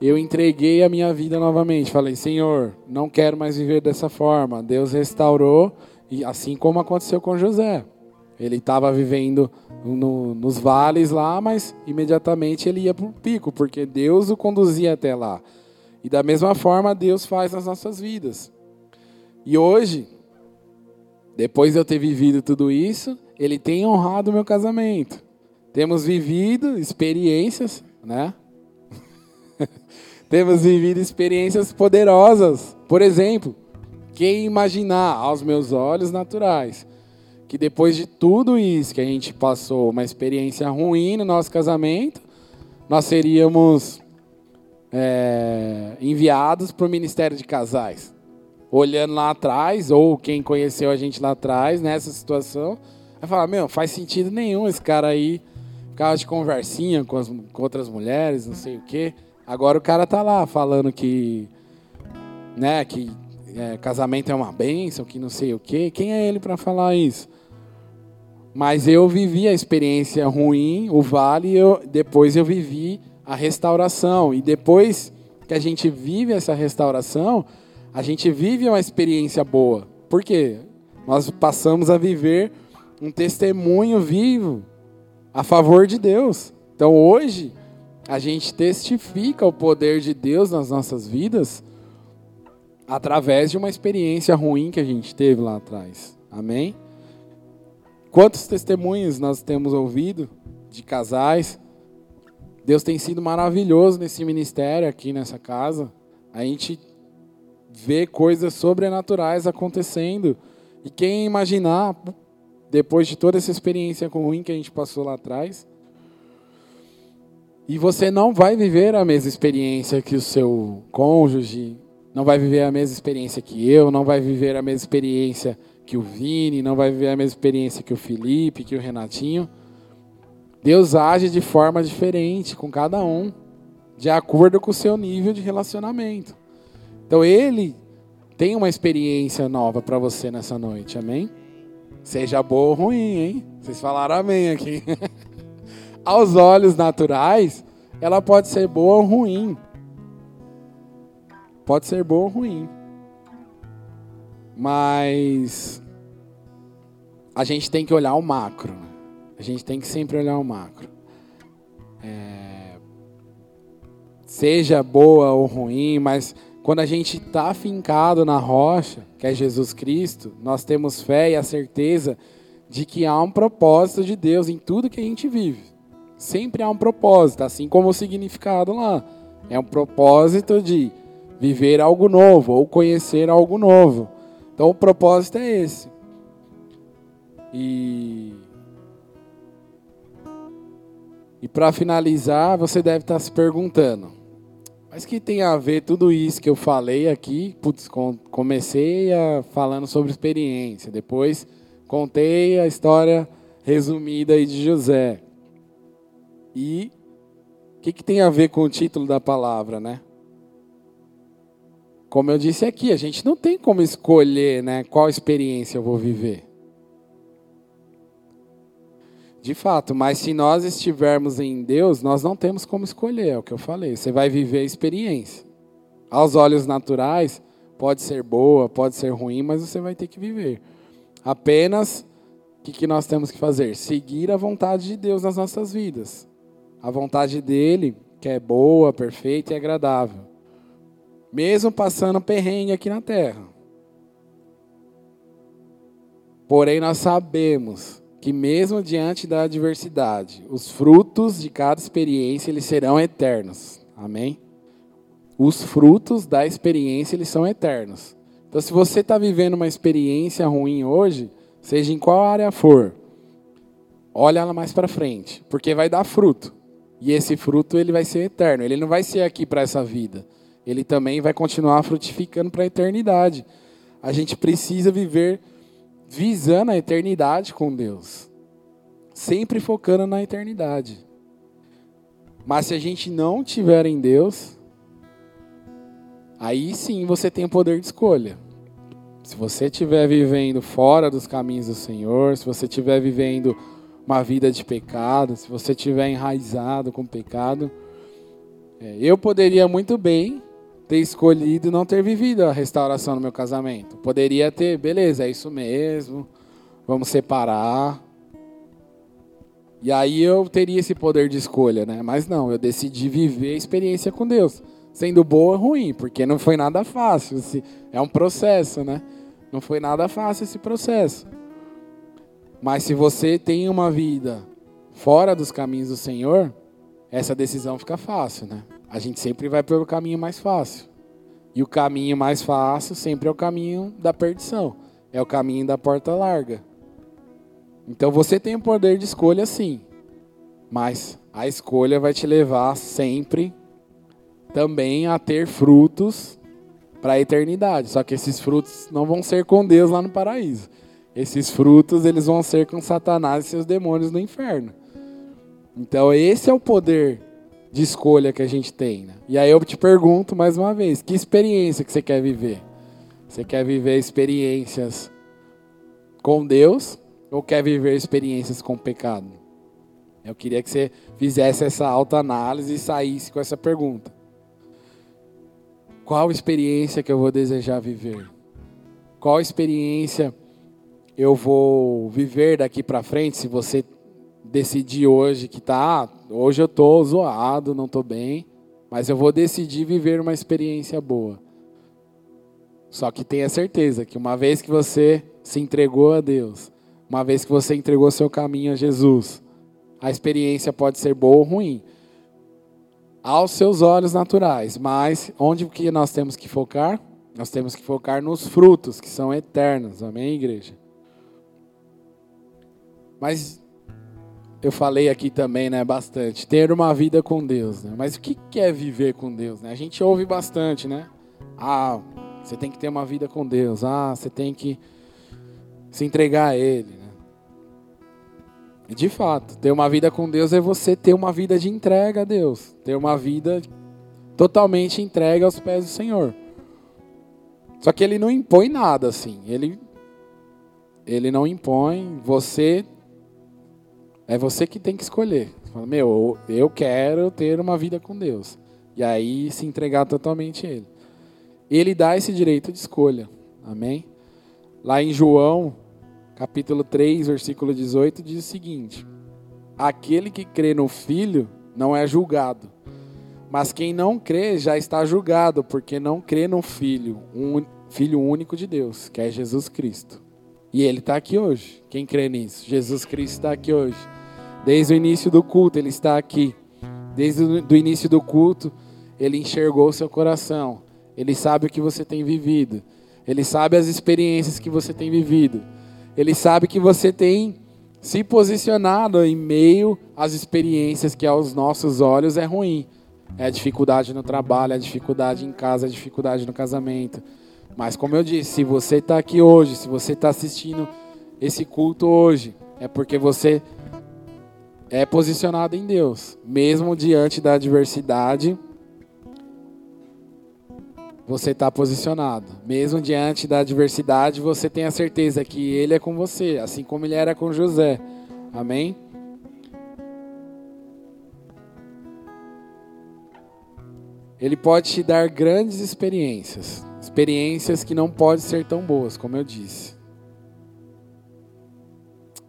eu entreguei a minha vida novamente. Falei, Senhor, não quero mais viver dessa forma. Deus restaurou, e assim como aconteceu com José. Ele estava vivendo no, nos vales lá, mas imediatamente ele ia para o pico, porque Deus o conduzia até lá. E da mesma forma, Deus faz nas nossas vidas. E hoje, depois de eu ter vivido tudo isso, Ele tem honrado o meu casamento. Temos vivido experiências, né? Temos vivido experiências poderosas. Por exemplo, quem imaginar aos meus olhos naturais que depois de tudo isso que a gente passou, uma experiência ruim no nosso casamento, nós seríamos é, enviados para o Ministério de Casais. Olhando lá atrás, ou quem conheceu a gente lá atrás, nessa situação, vai falar: Meu, faz sentido nenhum esse cara aí ficar de conversinha com, as, com outras mulheres, não sei o quê. Agora o cara tá lá falando que, né, que é, casamento é uma bênção, que não sei o quê. Quem é ele para falar isso? Mas eu vivi a experiência ruim, o vale, eu, depois eu vivi a restauração. E depois que a gente vive essa restauração, a gente vive uma experiência boa. Por quê? Nós passamos a viver um testemunho vivo a favor de Deus. Então hoje, a gente testifica o poder de Deus nas nossas vidas através de uma experiência ruim que a gente teve lá atrás. Amém? Quantos testemunhos nós temos ouvido de casais? Deus tem sido maravilhoso nesse ministério aqui nessa casa. A gente vê coisas sobrenaturais acontecendo. E quem imaginar, depois de toda essa experiência ruim que a gente passou lá atrás, E você não vai viver a mesma experiência que o seu cônjuge, não vai viver a mesma experiência que eu, não vai viver a mesma experiência que o Vini, não vai viver a mesma experiência que o Felipe, que o Renatinho. Deus age de forma diferente com cada um, de acordo com o seu nível de relacionamento. Então ele tem uma experiência nova para você nessa noite, amém? Seja boa ou ruim, hein? Vocês falaram amém aqui. Aos olhos naturais, ela pode ser boa ou ruim. Pode ser boa ou ruim. Mas a gente tem que olhar o macro. Né? A gente tem que sempre olhar o macro. É... Seja boa ou ruim, mas quando a gente está fincado na rocha, que é Jesus Cristo, nós temos fé e a certeza de que há um propósito de Deus em tudo que a gente vive. Sempre há um propósito, assim como o significado lá. É um propósito de viver algo novo ou conhecer algo novo. Então o propósito é esse. E e para finalizar, você deve estar tá se perguntando: mas que tem a ver tudo isso que eu falei aqui? Putz, comecei a, falando sobre experiência, depois contei a história resumida aí de José. E o que, que tem a ver com o título da palavra, né? Como eu disse aqui, a gente não tem como escolher né, qual experiência eu vou viver. De fato, mas se nós estivermos em Deus, nós não temos como escolher, é o que eu falei. Você vai viver a experiência. Aos olhos naturais, pode ser boa, pode ser ruim, mas você vai ter que viver. Apenas o que, que nós temos que fazer? Seguir a vontade de Deus nas nossas vidas. A vontade dele, que é boa, perfeita e agradável. Mesmo passando perrengue aqui na terra. Porém, nós sabemos que mesmo diante da adversidade, os frutos de cada experiência eles serão eternos. Amém? Os frutos da experiência eles são eternos. Então, se você está vivendo uma experiência ruim hoje, seja em qual área for, olha ela mais para frente, porque vai dar fruto. E esse fruto ele vai ser eterno. Ele não vai ser aqui para essa vida. Ele também vai continuar frutificando para a eternidade. A gente precisa viver visando a eternidade com Deus. Sempre focando na eternidade. Mas se a gente não tiver em Deus, aí sim você tem o poder de escolha. Se você estiver vivendo fora dos caminhos do Senhor, se você estiver vivendo uma vida de pecado, se você estiver enraizado com pecado, é, eu poderia muito bem ter escolhido não ter vivido a restauração no meu casamento. Poderia ter, beleza, é isso mesmo, vamos separar. E aí eu teria esse poder de escolha, né? Mas não, eu decidi viver a experiência com Deus, sendo boa ou ruim, porque não foi nada fácil. É um processo, né? Não foi nada fácil esse processo. Mas se você tem uma vida fora dos caminhos do Senhor, essa decisão fica fácil, né? A gente sempre vai pelo caminho mais fácil. E o caminho mais fácil sempre é o caminho da perdição. É o caminho da porta larga. Então você tem o poder de escolha sim. Mas a escolha vai te levar sempre também a ter frutos para a eternidade. Só que esses frutos não vão ser com Deus lá no paraíso. Esses frutos eles vão ser com Satanás e seus demônios no inferno. Então esse é o poder de escolha que a gente tem. Né? E aí eu te pergunto mais uma vez, que experiência que você quer viver? Você quer viver experiências com Deus ou quer viver experiências com o pecado? Eu queria que você fizesse essa autoanálise e saísse com essa pergunta. Qual experiência que eu vou desejar viver? Qual experiência eu vou viver daqui para frente se você decidir hoje que tá, hoje eu tô zoado, não tô bem, mas eu vou decidir viver uma experiência boa. Só que tenha certeza que uma vez que você se entregou a Deus, uma vez que você entregou seu caminho a Jesus, a experiência pode ser boa ou ruim. Aos seus olhos naturais, mas onde que nós temos que focar? Nós temos que focar nos frutos que são eternos. Amém, igreja? Mas eu falei aqui também, né, bastante, ter uma vida com Deus, né? Mas o que é viver com Deus, né? A gente ouve bastante, né? Ah, você tem que ter uma vida com Deus. Ah, você tem que se entregar a Ele, né? De fato, ter uma vida com Deus é você ter uma vida de entrega a Deus, ter uma vida totalmente entregue aos pés do Senhor. Só que ele não impõe nada assim. Ele ele não impõe, você é você que tem que escolher. Você fala, meu, eu quero ter uma vida com Deus. E aí se entregar totalmente a Ele. Ele dá esse direito de escolha. Amém? Lá em João, capítulo 3, versículo 18, diz o seguinte: Aquele que crê no Filho não é julgado. Mas quem não crê já está julgado, porque não crê no Filho, um Filho único de Deus, que é Jesus Cristo. E ele está aqui hoje. Quem crê nisso? Jesus Cristo está aqui hoje. Desde o início do culto, ele está aqui. Desde o início do culto, ele enxergou o seu coração. Ele sabe o que você tem vivido. Ele sabe as experiências que você tem vivido. Ele sabe que você tem se posicionado em meio às experiências que aos nossos olhos é ruim. É dificuldade no trabalho, é dificuldade em casa, é dificuldade no casamento. Mas como eu disse, se você está aqui hoje, se você está assistindo esse culto hoje, é porque você é posicionado em Deus, mesmo diante da adversidade. Você está posicionado. Mesmo diante da adversidade, você tem a certeza que Ele é com você, assim como Ele era com José. Amém? Ele pode te dar grandes experiências, experiências que não podem ser tão boas, como eu disse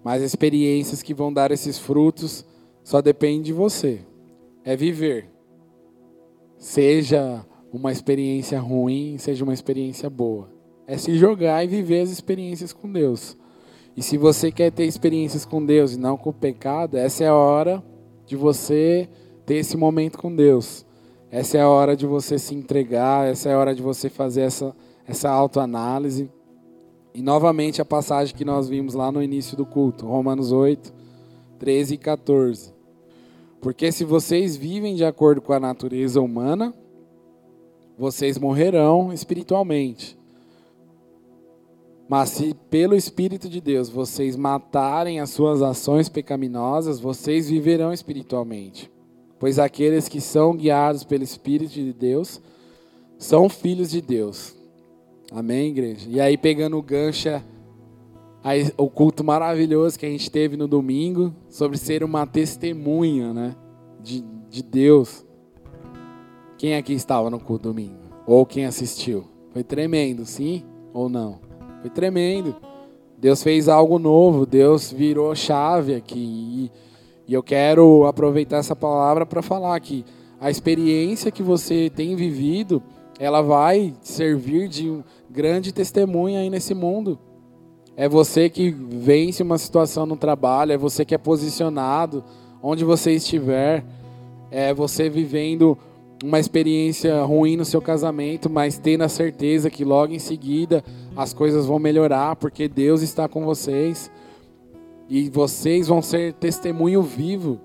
mas experiências que vão dar esses frutos só depende de você. É viver. Seja uma experiência ruim, seja uma experiência boa. É se jogar e viver as experiências com Deus. E se você quer ter experiências com Deus e não com o pecado, essa é a hora de você ter esse momento com Deus. Essa é a hora de você se entregar, essa é a hora de você fazer essa, essa autoanálise. E novamente a passagem que nós vimos lá no início do culto, Romanos 8, 13 e 14. Porque se vocês vivem de acordo com a natureza humana, vocês morrerão espiritualmente. Mas se pelo Espírito de Deus vocês matarem as suas ações pecaminosas, vocês viverão espiritualmente. Pois aqueles que são guiados pelo Espírito de Deus são filhos de Deus. Amém, igreja? E aí, pegando o gancho, aí, o culto maravilhoso que a gente teve no domingo, sobre ser uma testemunha, né? De, de Deus. Quem aqui estava no culto domingo? Ou quem assistiu? Foi tremendo, sim ou não? Foi tremendo. Deus fez algo novo, Deus virou chave aqui. E, e eu quero aproveitar essa palavra para falar que a experiência que você tem vivido, ela vai servir de grande testemunha aí nesse mundo. É você que vence uma situação no trabalho, é você que é posicionado onde você estiver, é você vivendo uma experiência ruim no seu casamento, mas tendo a certeza que logo em seguida as coisas vão melhorar, porque Deus está com vocês e vocês vão ser testemunho vivo.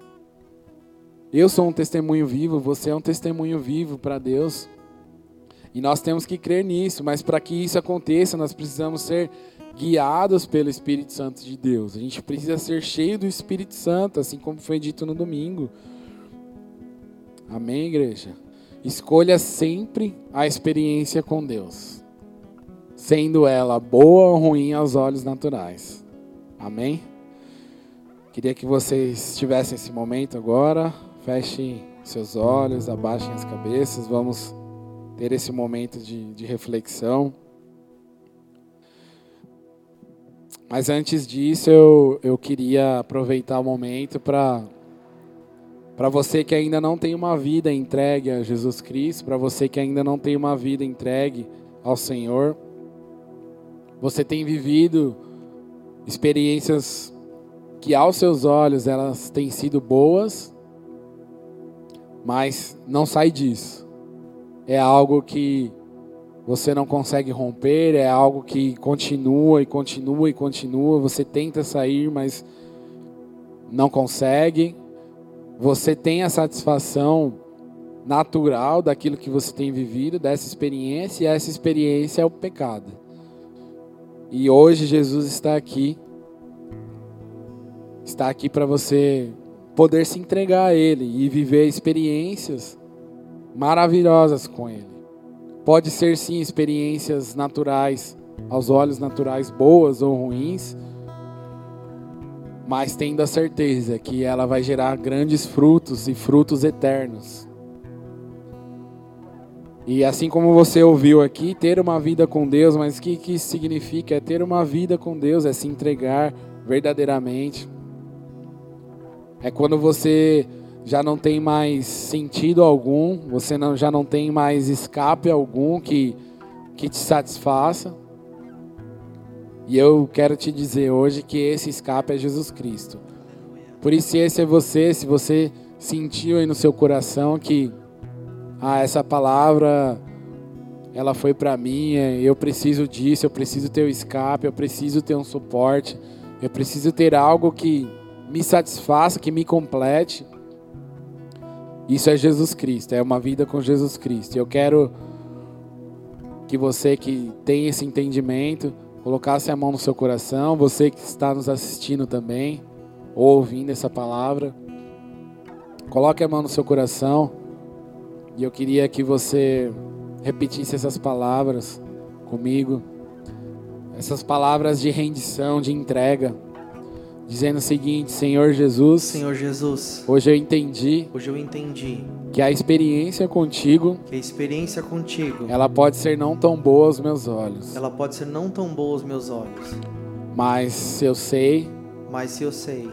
Eu sou um testemunho vivo, você é um testemunho vivo para Deus. E nós temos que crer nisso, mas para que isso aconteça, nós precisamos ser guiados pelo Espírito Santo de Deus. A gente precisa ser cheio do Espírito Santo, assim como foi dito no domingo. Amém, igreja? Escolha sempre a experiência com Deus, sendo ela boa ou ruim aos olhos naturais. Amém? Queria que vocês tivessem esse momento agora. Fechem seus olhos, abaixem as cabeças. Vamos ter esse momento de, de reflexão. Mas antes disso, eu, eu queria aproveitar o momento para para você que ainda não tem uma vida entregue a Jesus Cristo, para você que ainda não tem uma vida entregue ao Senhor, você tem vivido experiências que aos seus olhos elas têm sido boas, mas não sai disso é algo que você não consegue romper, é algo que continua e continua e continua. Você tenta sair, mas não consegue, você tem a satisfação natural daquilo que você tem vivido, dessa experiência, e essa experiência é o pecado. E hoje Jesus está aqui, está aqui para você poder se entregar a Ele e viver experiências maravilhosas com Ele. Pode ser sim experiências naturais, aos olhos naturais, boas ou ruins, mas tendo a certeza que ela vai gerar grandes frutos e frutos eternos. E assim como você ouviu aqui, ter uma vida com Deus, mas o que, que isso significa? É ter uma vida com Deus, é se entregar verdadeiramente. É quando você já não tem mais sentido algum, você não, já não tem mais escape algum que, que te satisfaça. E eu quero te dizer hoje que esse escape é Jesus Cristo. Por isso, se esse é você, se você sentiu aí no seu coração que ah, essa palavra ela foi para mim, é, eu preciso disso, eu preciso ter o escape, eu preciso ter um suporte, eu preciso ter algo que me satisfaça, que me complete. Isso é Jesus Cristo, é uma vida com Jesus Cristo. Eu quero que você que tem esse entendimento, colocasse a mão no seu coração, você que está nos assistindo também, ou ouvindo essa palavra, coloque a mão no seu coração. E eu queria que você repetisse essas palavras comigo. Essas palavras de rendição, de entrega. Dizendo o seguinte, Senhor Jesus. Senhor Jesus. Hoje eu entendi. Hoje eu entendi. Que a experiência contigo. Que a experiência contigo. Ela pode ser não tão boa aos meus olhos. Ela pode ser não tão boa aos meus olhos. Mas eu sei. Mas eu sei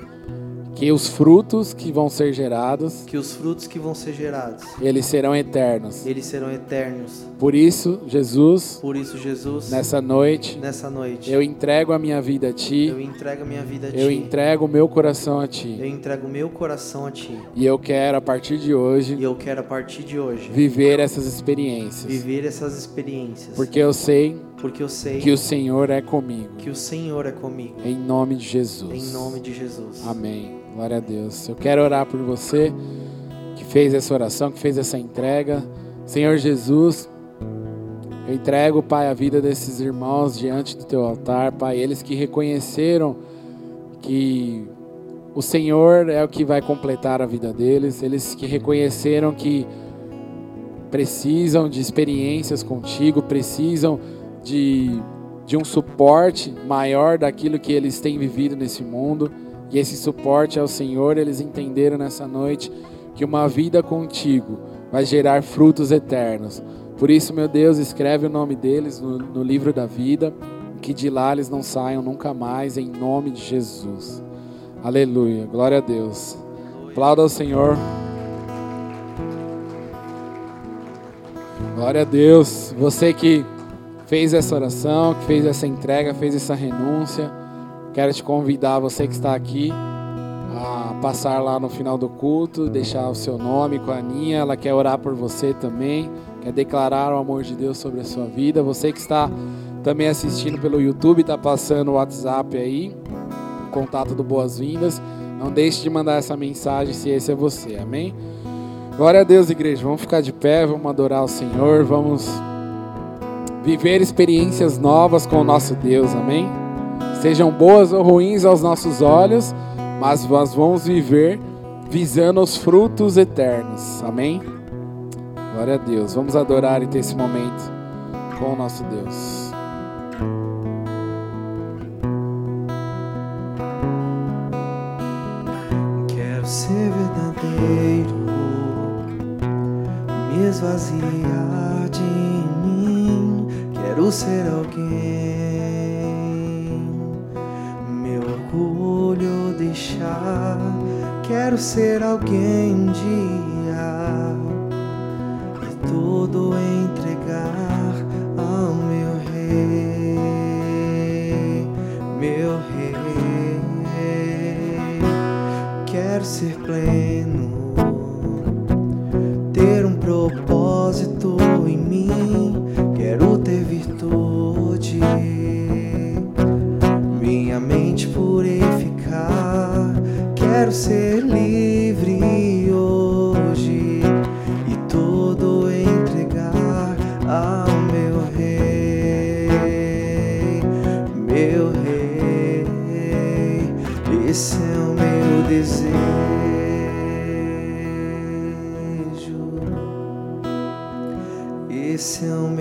que os frutos que vão ser gerados, que os frutos que vão ser gerados, eles serão eternos. Eles serão eternos. Por isso, Jesus, por isso Jesus, nessa noite, nessa noite, eu entrego a minha vida a ti. Eu entrego a minha vida a ti. Eu entrego o meu coração a ti. Eu entrego o meu coração a ti. E eu quero a partir de hoje, e eu quero a partir de hoje, viver essas experiências. Viver essas experiências. Porque eu sei porque eu sei que o Senhor é comigo. Que o Senhor é comigo. Em nome de Jesus. Em nome de Jesus. Amém. Glória a Deus. Eu quero orar por você que fez essa oração, que fez essa entrega. Senhor Jesus, eu entrego, Pai, a vida desses irmãos diante do teu altar, Pai, eles que reconheceram que o Senhor é o que vai completar a vida deles, eles que reconheceram que precisam de experiências contigo, precisam de, de um suporte maior daquilo que eles têm vivido nesse mundo. E esse suporte ao Senhor, eles entenderam nessa noite que uma vida contigo vai gerar frutos eternos. Por isso, meu Deus, escreve o nome deles no, no livro da vida, que de lá eles não saiam nunca mais, em nome de Jesus. Aleluia, glória a Deus. Aplauda ao Senhor. Glória a Deus. Você que fez essa oração, que fez essa entrega, fez essa renúncia. Quero te convidar, você que está aqui, a passar lá no final do culto, deixar o seu nome com a Aninha. Ela quer orar por você também, quer declarar o amor de Deus sobre a sua vida. Você que está também assistindo pelo YouTube, está passando o WhatsApp aí, o contato do Boas-Vindas. Não deixe de mandar essa mensagem se esse é você, amém? Glória a Deus, igreja. Vamos ficar de pé, vamos adorar o Senhor, vamos viver experiências novas com o nosso Deus, amém? sejam boas ou ruins aos nossos olhos, mas nós vamos viver visando os frutos eternos. Amém? Glória a Deus. Vamos adorar e ter esse momento com o nosso Deus. Quero ser verdadeiro, me esvaziar. Quero ser alguém orgulho deixar. Quero ser alguém um dia e tudo entregar ao meu rei, meu rei. Quero ser pleno, virtude minha mente purificar. Quero ser livre hoje e tudo entregar ao meu rei, meu rei. Esse é o meu desejo. Esse é o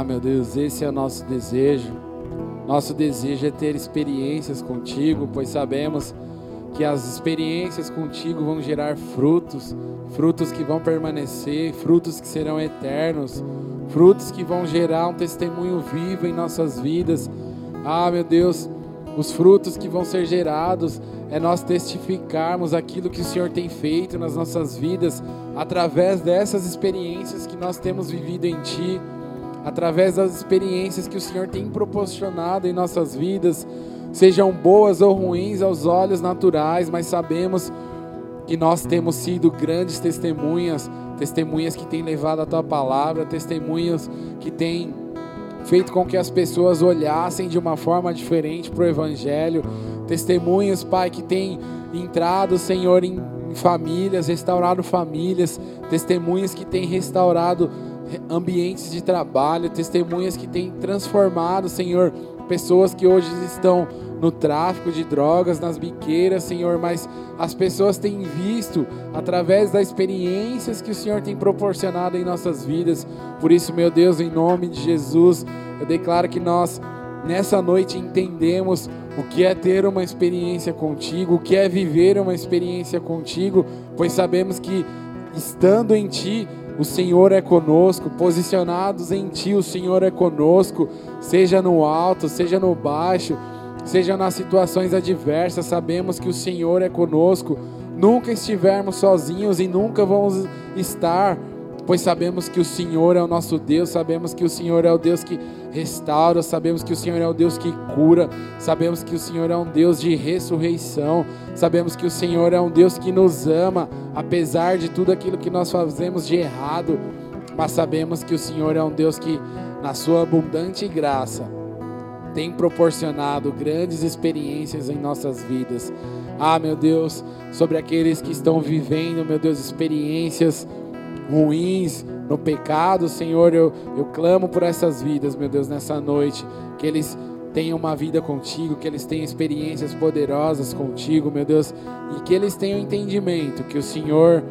Ah, meu Deus, esse é o nosso desejo. Nosso desejo é ter experiências contigo, pois sabemos que as experiências contigo vão gerar frutos, frutos que vão permanecer, frutos que serão eternos, frutos que vão gerar um testemunho vivo em nossas vidas. Ah, meu Deus, os frutos que vão ser gerados é nós testificarmos aquilo que o Senhor tem feito nas nossas vidas através dessas experiências que nós temos vivido em Ti através das experiências que o Senhor tem proporcionado em nossas vidas, sejam boas ou ruins aos olhos naturais, mas sabemos que nós temos sido grandes testemunhas, testemunhas que têm levado a tua palavra, testemunhas que têm feito com que as pessoas olhassem de uma forma diferente para o Evangelho. Testemunhos, Pai, que tem entrado, Senhor, em famílias, restaurado famílias. Testemunhas que têm restaurado ambientes de trabalho. Testemunhas que têm transformado, Senhor, pessoas que hoje estão no tráfico de drogas, nas biqueiras, Senhor, mas as pessoas têm visto através das experiências que o Senhor tem proporcionado em nossas vidas. Por isso, meu Deus, em nome de Jesus, eu declaro que nós nessa noite entendemos o que é ter uma experiência contigo, o que é viver uma experiência contigo, pois sabemos que estando em ti, o Senhor é conosco, posicionados em Ti, o Senhor é conosco, seja no alto, seja no baixo, seja nas situações adversas, sabemos que o Senhor é conosco. Nunca estivermos sozinhos e nunca vamos estar, pois sabemos que o Senhor é o nosso Deus, sabemos que o Senhor é o Deus que restaura, sabemos que o Senhor é o Deus que cura, sabemos que o Senhor é um Deus de ressurreição, sabemos que o Senhor é um Deus que nos ama, apesar de tudo aquilo que nós fazemos de errado, mas sabemos que o Senhor é um Deus que, na Sua abundante graça, tem proporcionado grandes experiências em nossas vidas. Ah, meu Deus, sobre aqueles que estão vivendo, meu Deus, experiências ruins no pecado, Senhor, eu, eu clamo por essas vidas, meu Deus, nessa noite, que eles tenham uma vida contigo, que eles tenham experiências poderosas contigo, meu Deus, e que eles tenham entendimento que o Senhor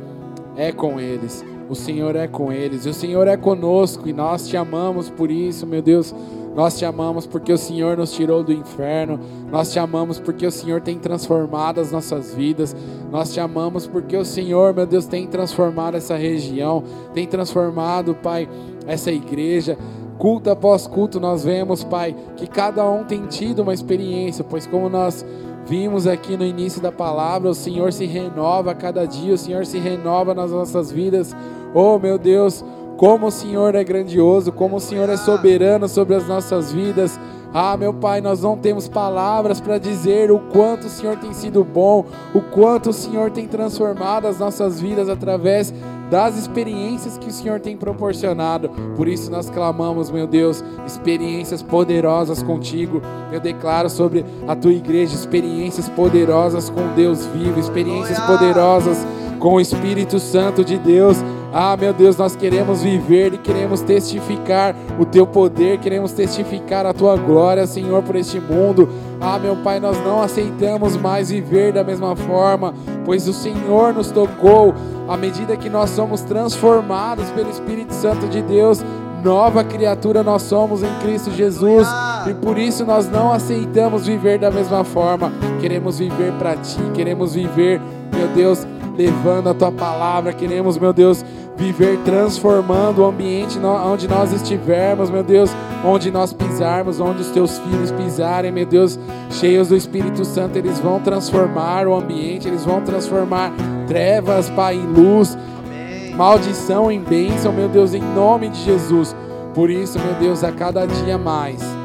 é com eles. O Senhor é com eles, o Senhor é conosco e nós te amamos por isso, meu Deus. Nós te amamos porque o Senhor nos tirou do inferno. Nós te amamos porque o Senhor tem transformado as nossas vidas. Nós te amamos porque o Senhor, meu Deus, tem transformado essa região, tem transformado, Pai, essa igreja. Culto após culto, nós vemos, Pai, que cada um tem tido uma experiência, pois como nós vimos aqui no início da palavra, o Senhor se renova a cada dia, o Senhor se renova nas nossas vidas. Oh, meu Deus, como o Senhor é grandioso, como o Senhor é soberano sobre as nossas vidas. Ah, meu Pai, nós não temos palavras para dizer o quanto o Senhor tem sido bom, o quanto o Senhor tem transformado as nossas vidas através das experiências que o Senhor tem proporcionado. Por isso nós clamamos, meu Deus, experiências poderosas contigo. Eu declaro sobre a tua igreja experiências poderosas com Deus vivo, experiências poderosas com o Espírito Santo de Deus. Ah, meu Deus, nós queremos viver e queremos testificar o teu poder, queremos testificar a tua glória, Senhor, por este mundo. Ah, meu Pai, nós não aceitamos mais viver da mesma forma, pois o Senhor nos tocou. À medida que nós somos transformados pelo Espírito Santo de Deus, nova criatura nós somos em Cristo Jesus. E por isso nós não aceitamos viver da mesma forma. Queremos viver para ti, queremos viver, meu Deus, levando a tua palavra. Queremos, meu Deus, viver transformando o ambiente onde nós estivermos, meu Deus, onde nós pisarmos, onde os teus filhos pisarem, meu Deus, cheios do Espírito Santo, eles vão transformar o ambiente, eles vão transformar trevas, Pai, em luz, Amém. maldição em bênção, meu Deus, em nome de Jesus. Por isso, meu Deus, a cada dia mais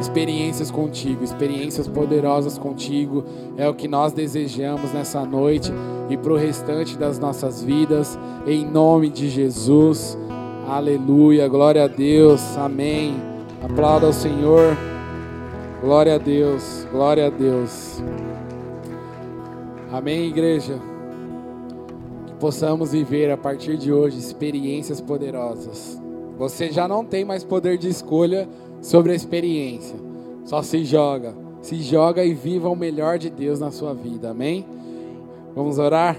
experiências contigo, experiências poderosas contigo, é o que nós desejamos nessa noite e para o restante das nossas vidas, em nome de Jesus. Aleluia, glória a Deus, amém. Aplauda ao Senhor, glória a Deus, glória a Deus. Amém, igreja. Que possamos viver a partir de hoje experiências poderosas. Você já não tem mais poder de escolha sobre a experiência. Só se joga, se joga e viva o melhor de Deus na sua vida. Amém? Vamos orar?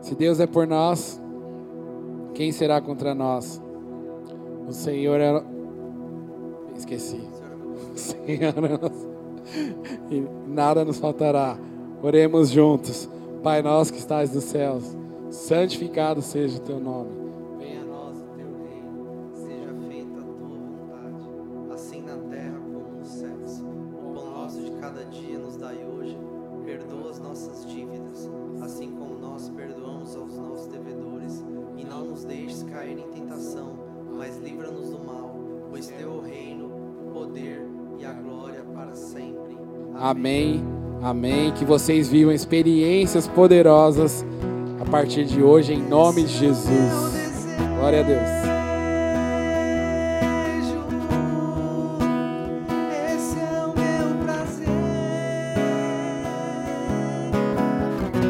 Se Deus é por nós, quem será contra nós? O Senhor é. Esqueci. O Senhor é e nada nos faltará. Oremos juntos. Pai nosso que estás nos céus, santificado seja o teu nome. Amém. Amém. Que vocês vivam experiências poderosas a partir de hoje, em nome de Jesus. Glória a Deus.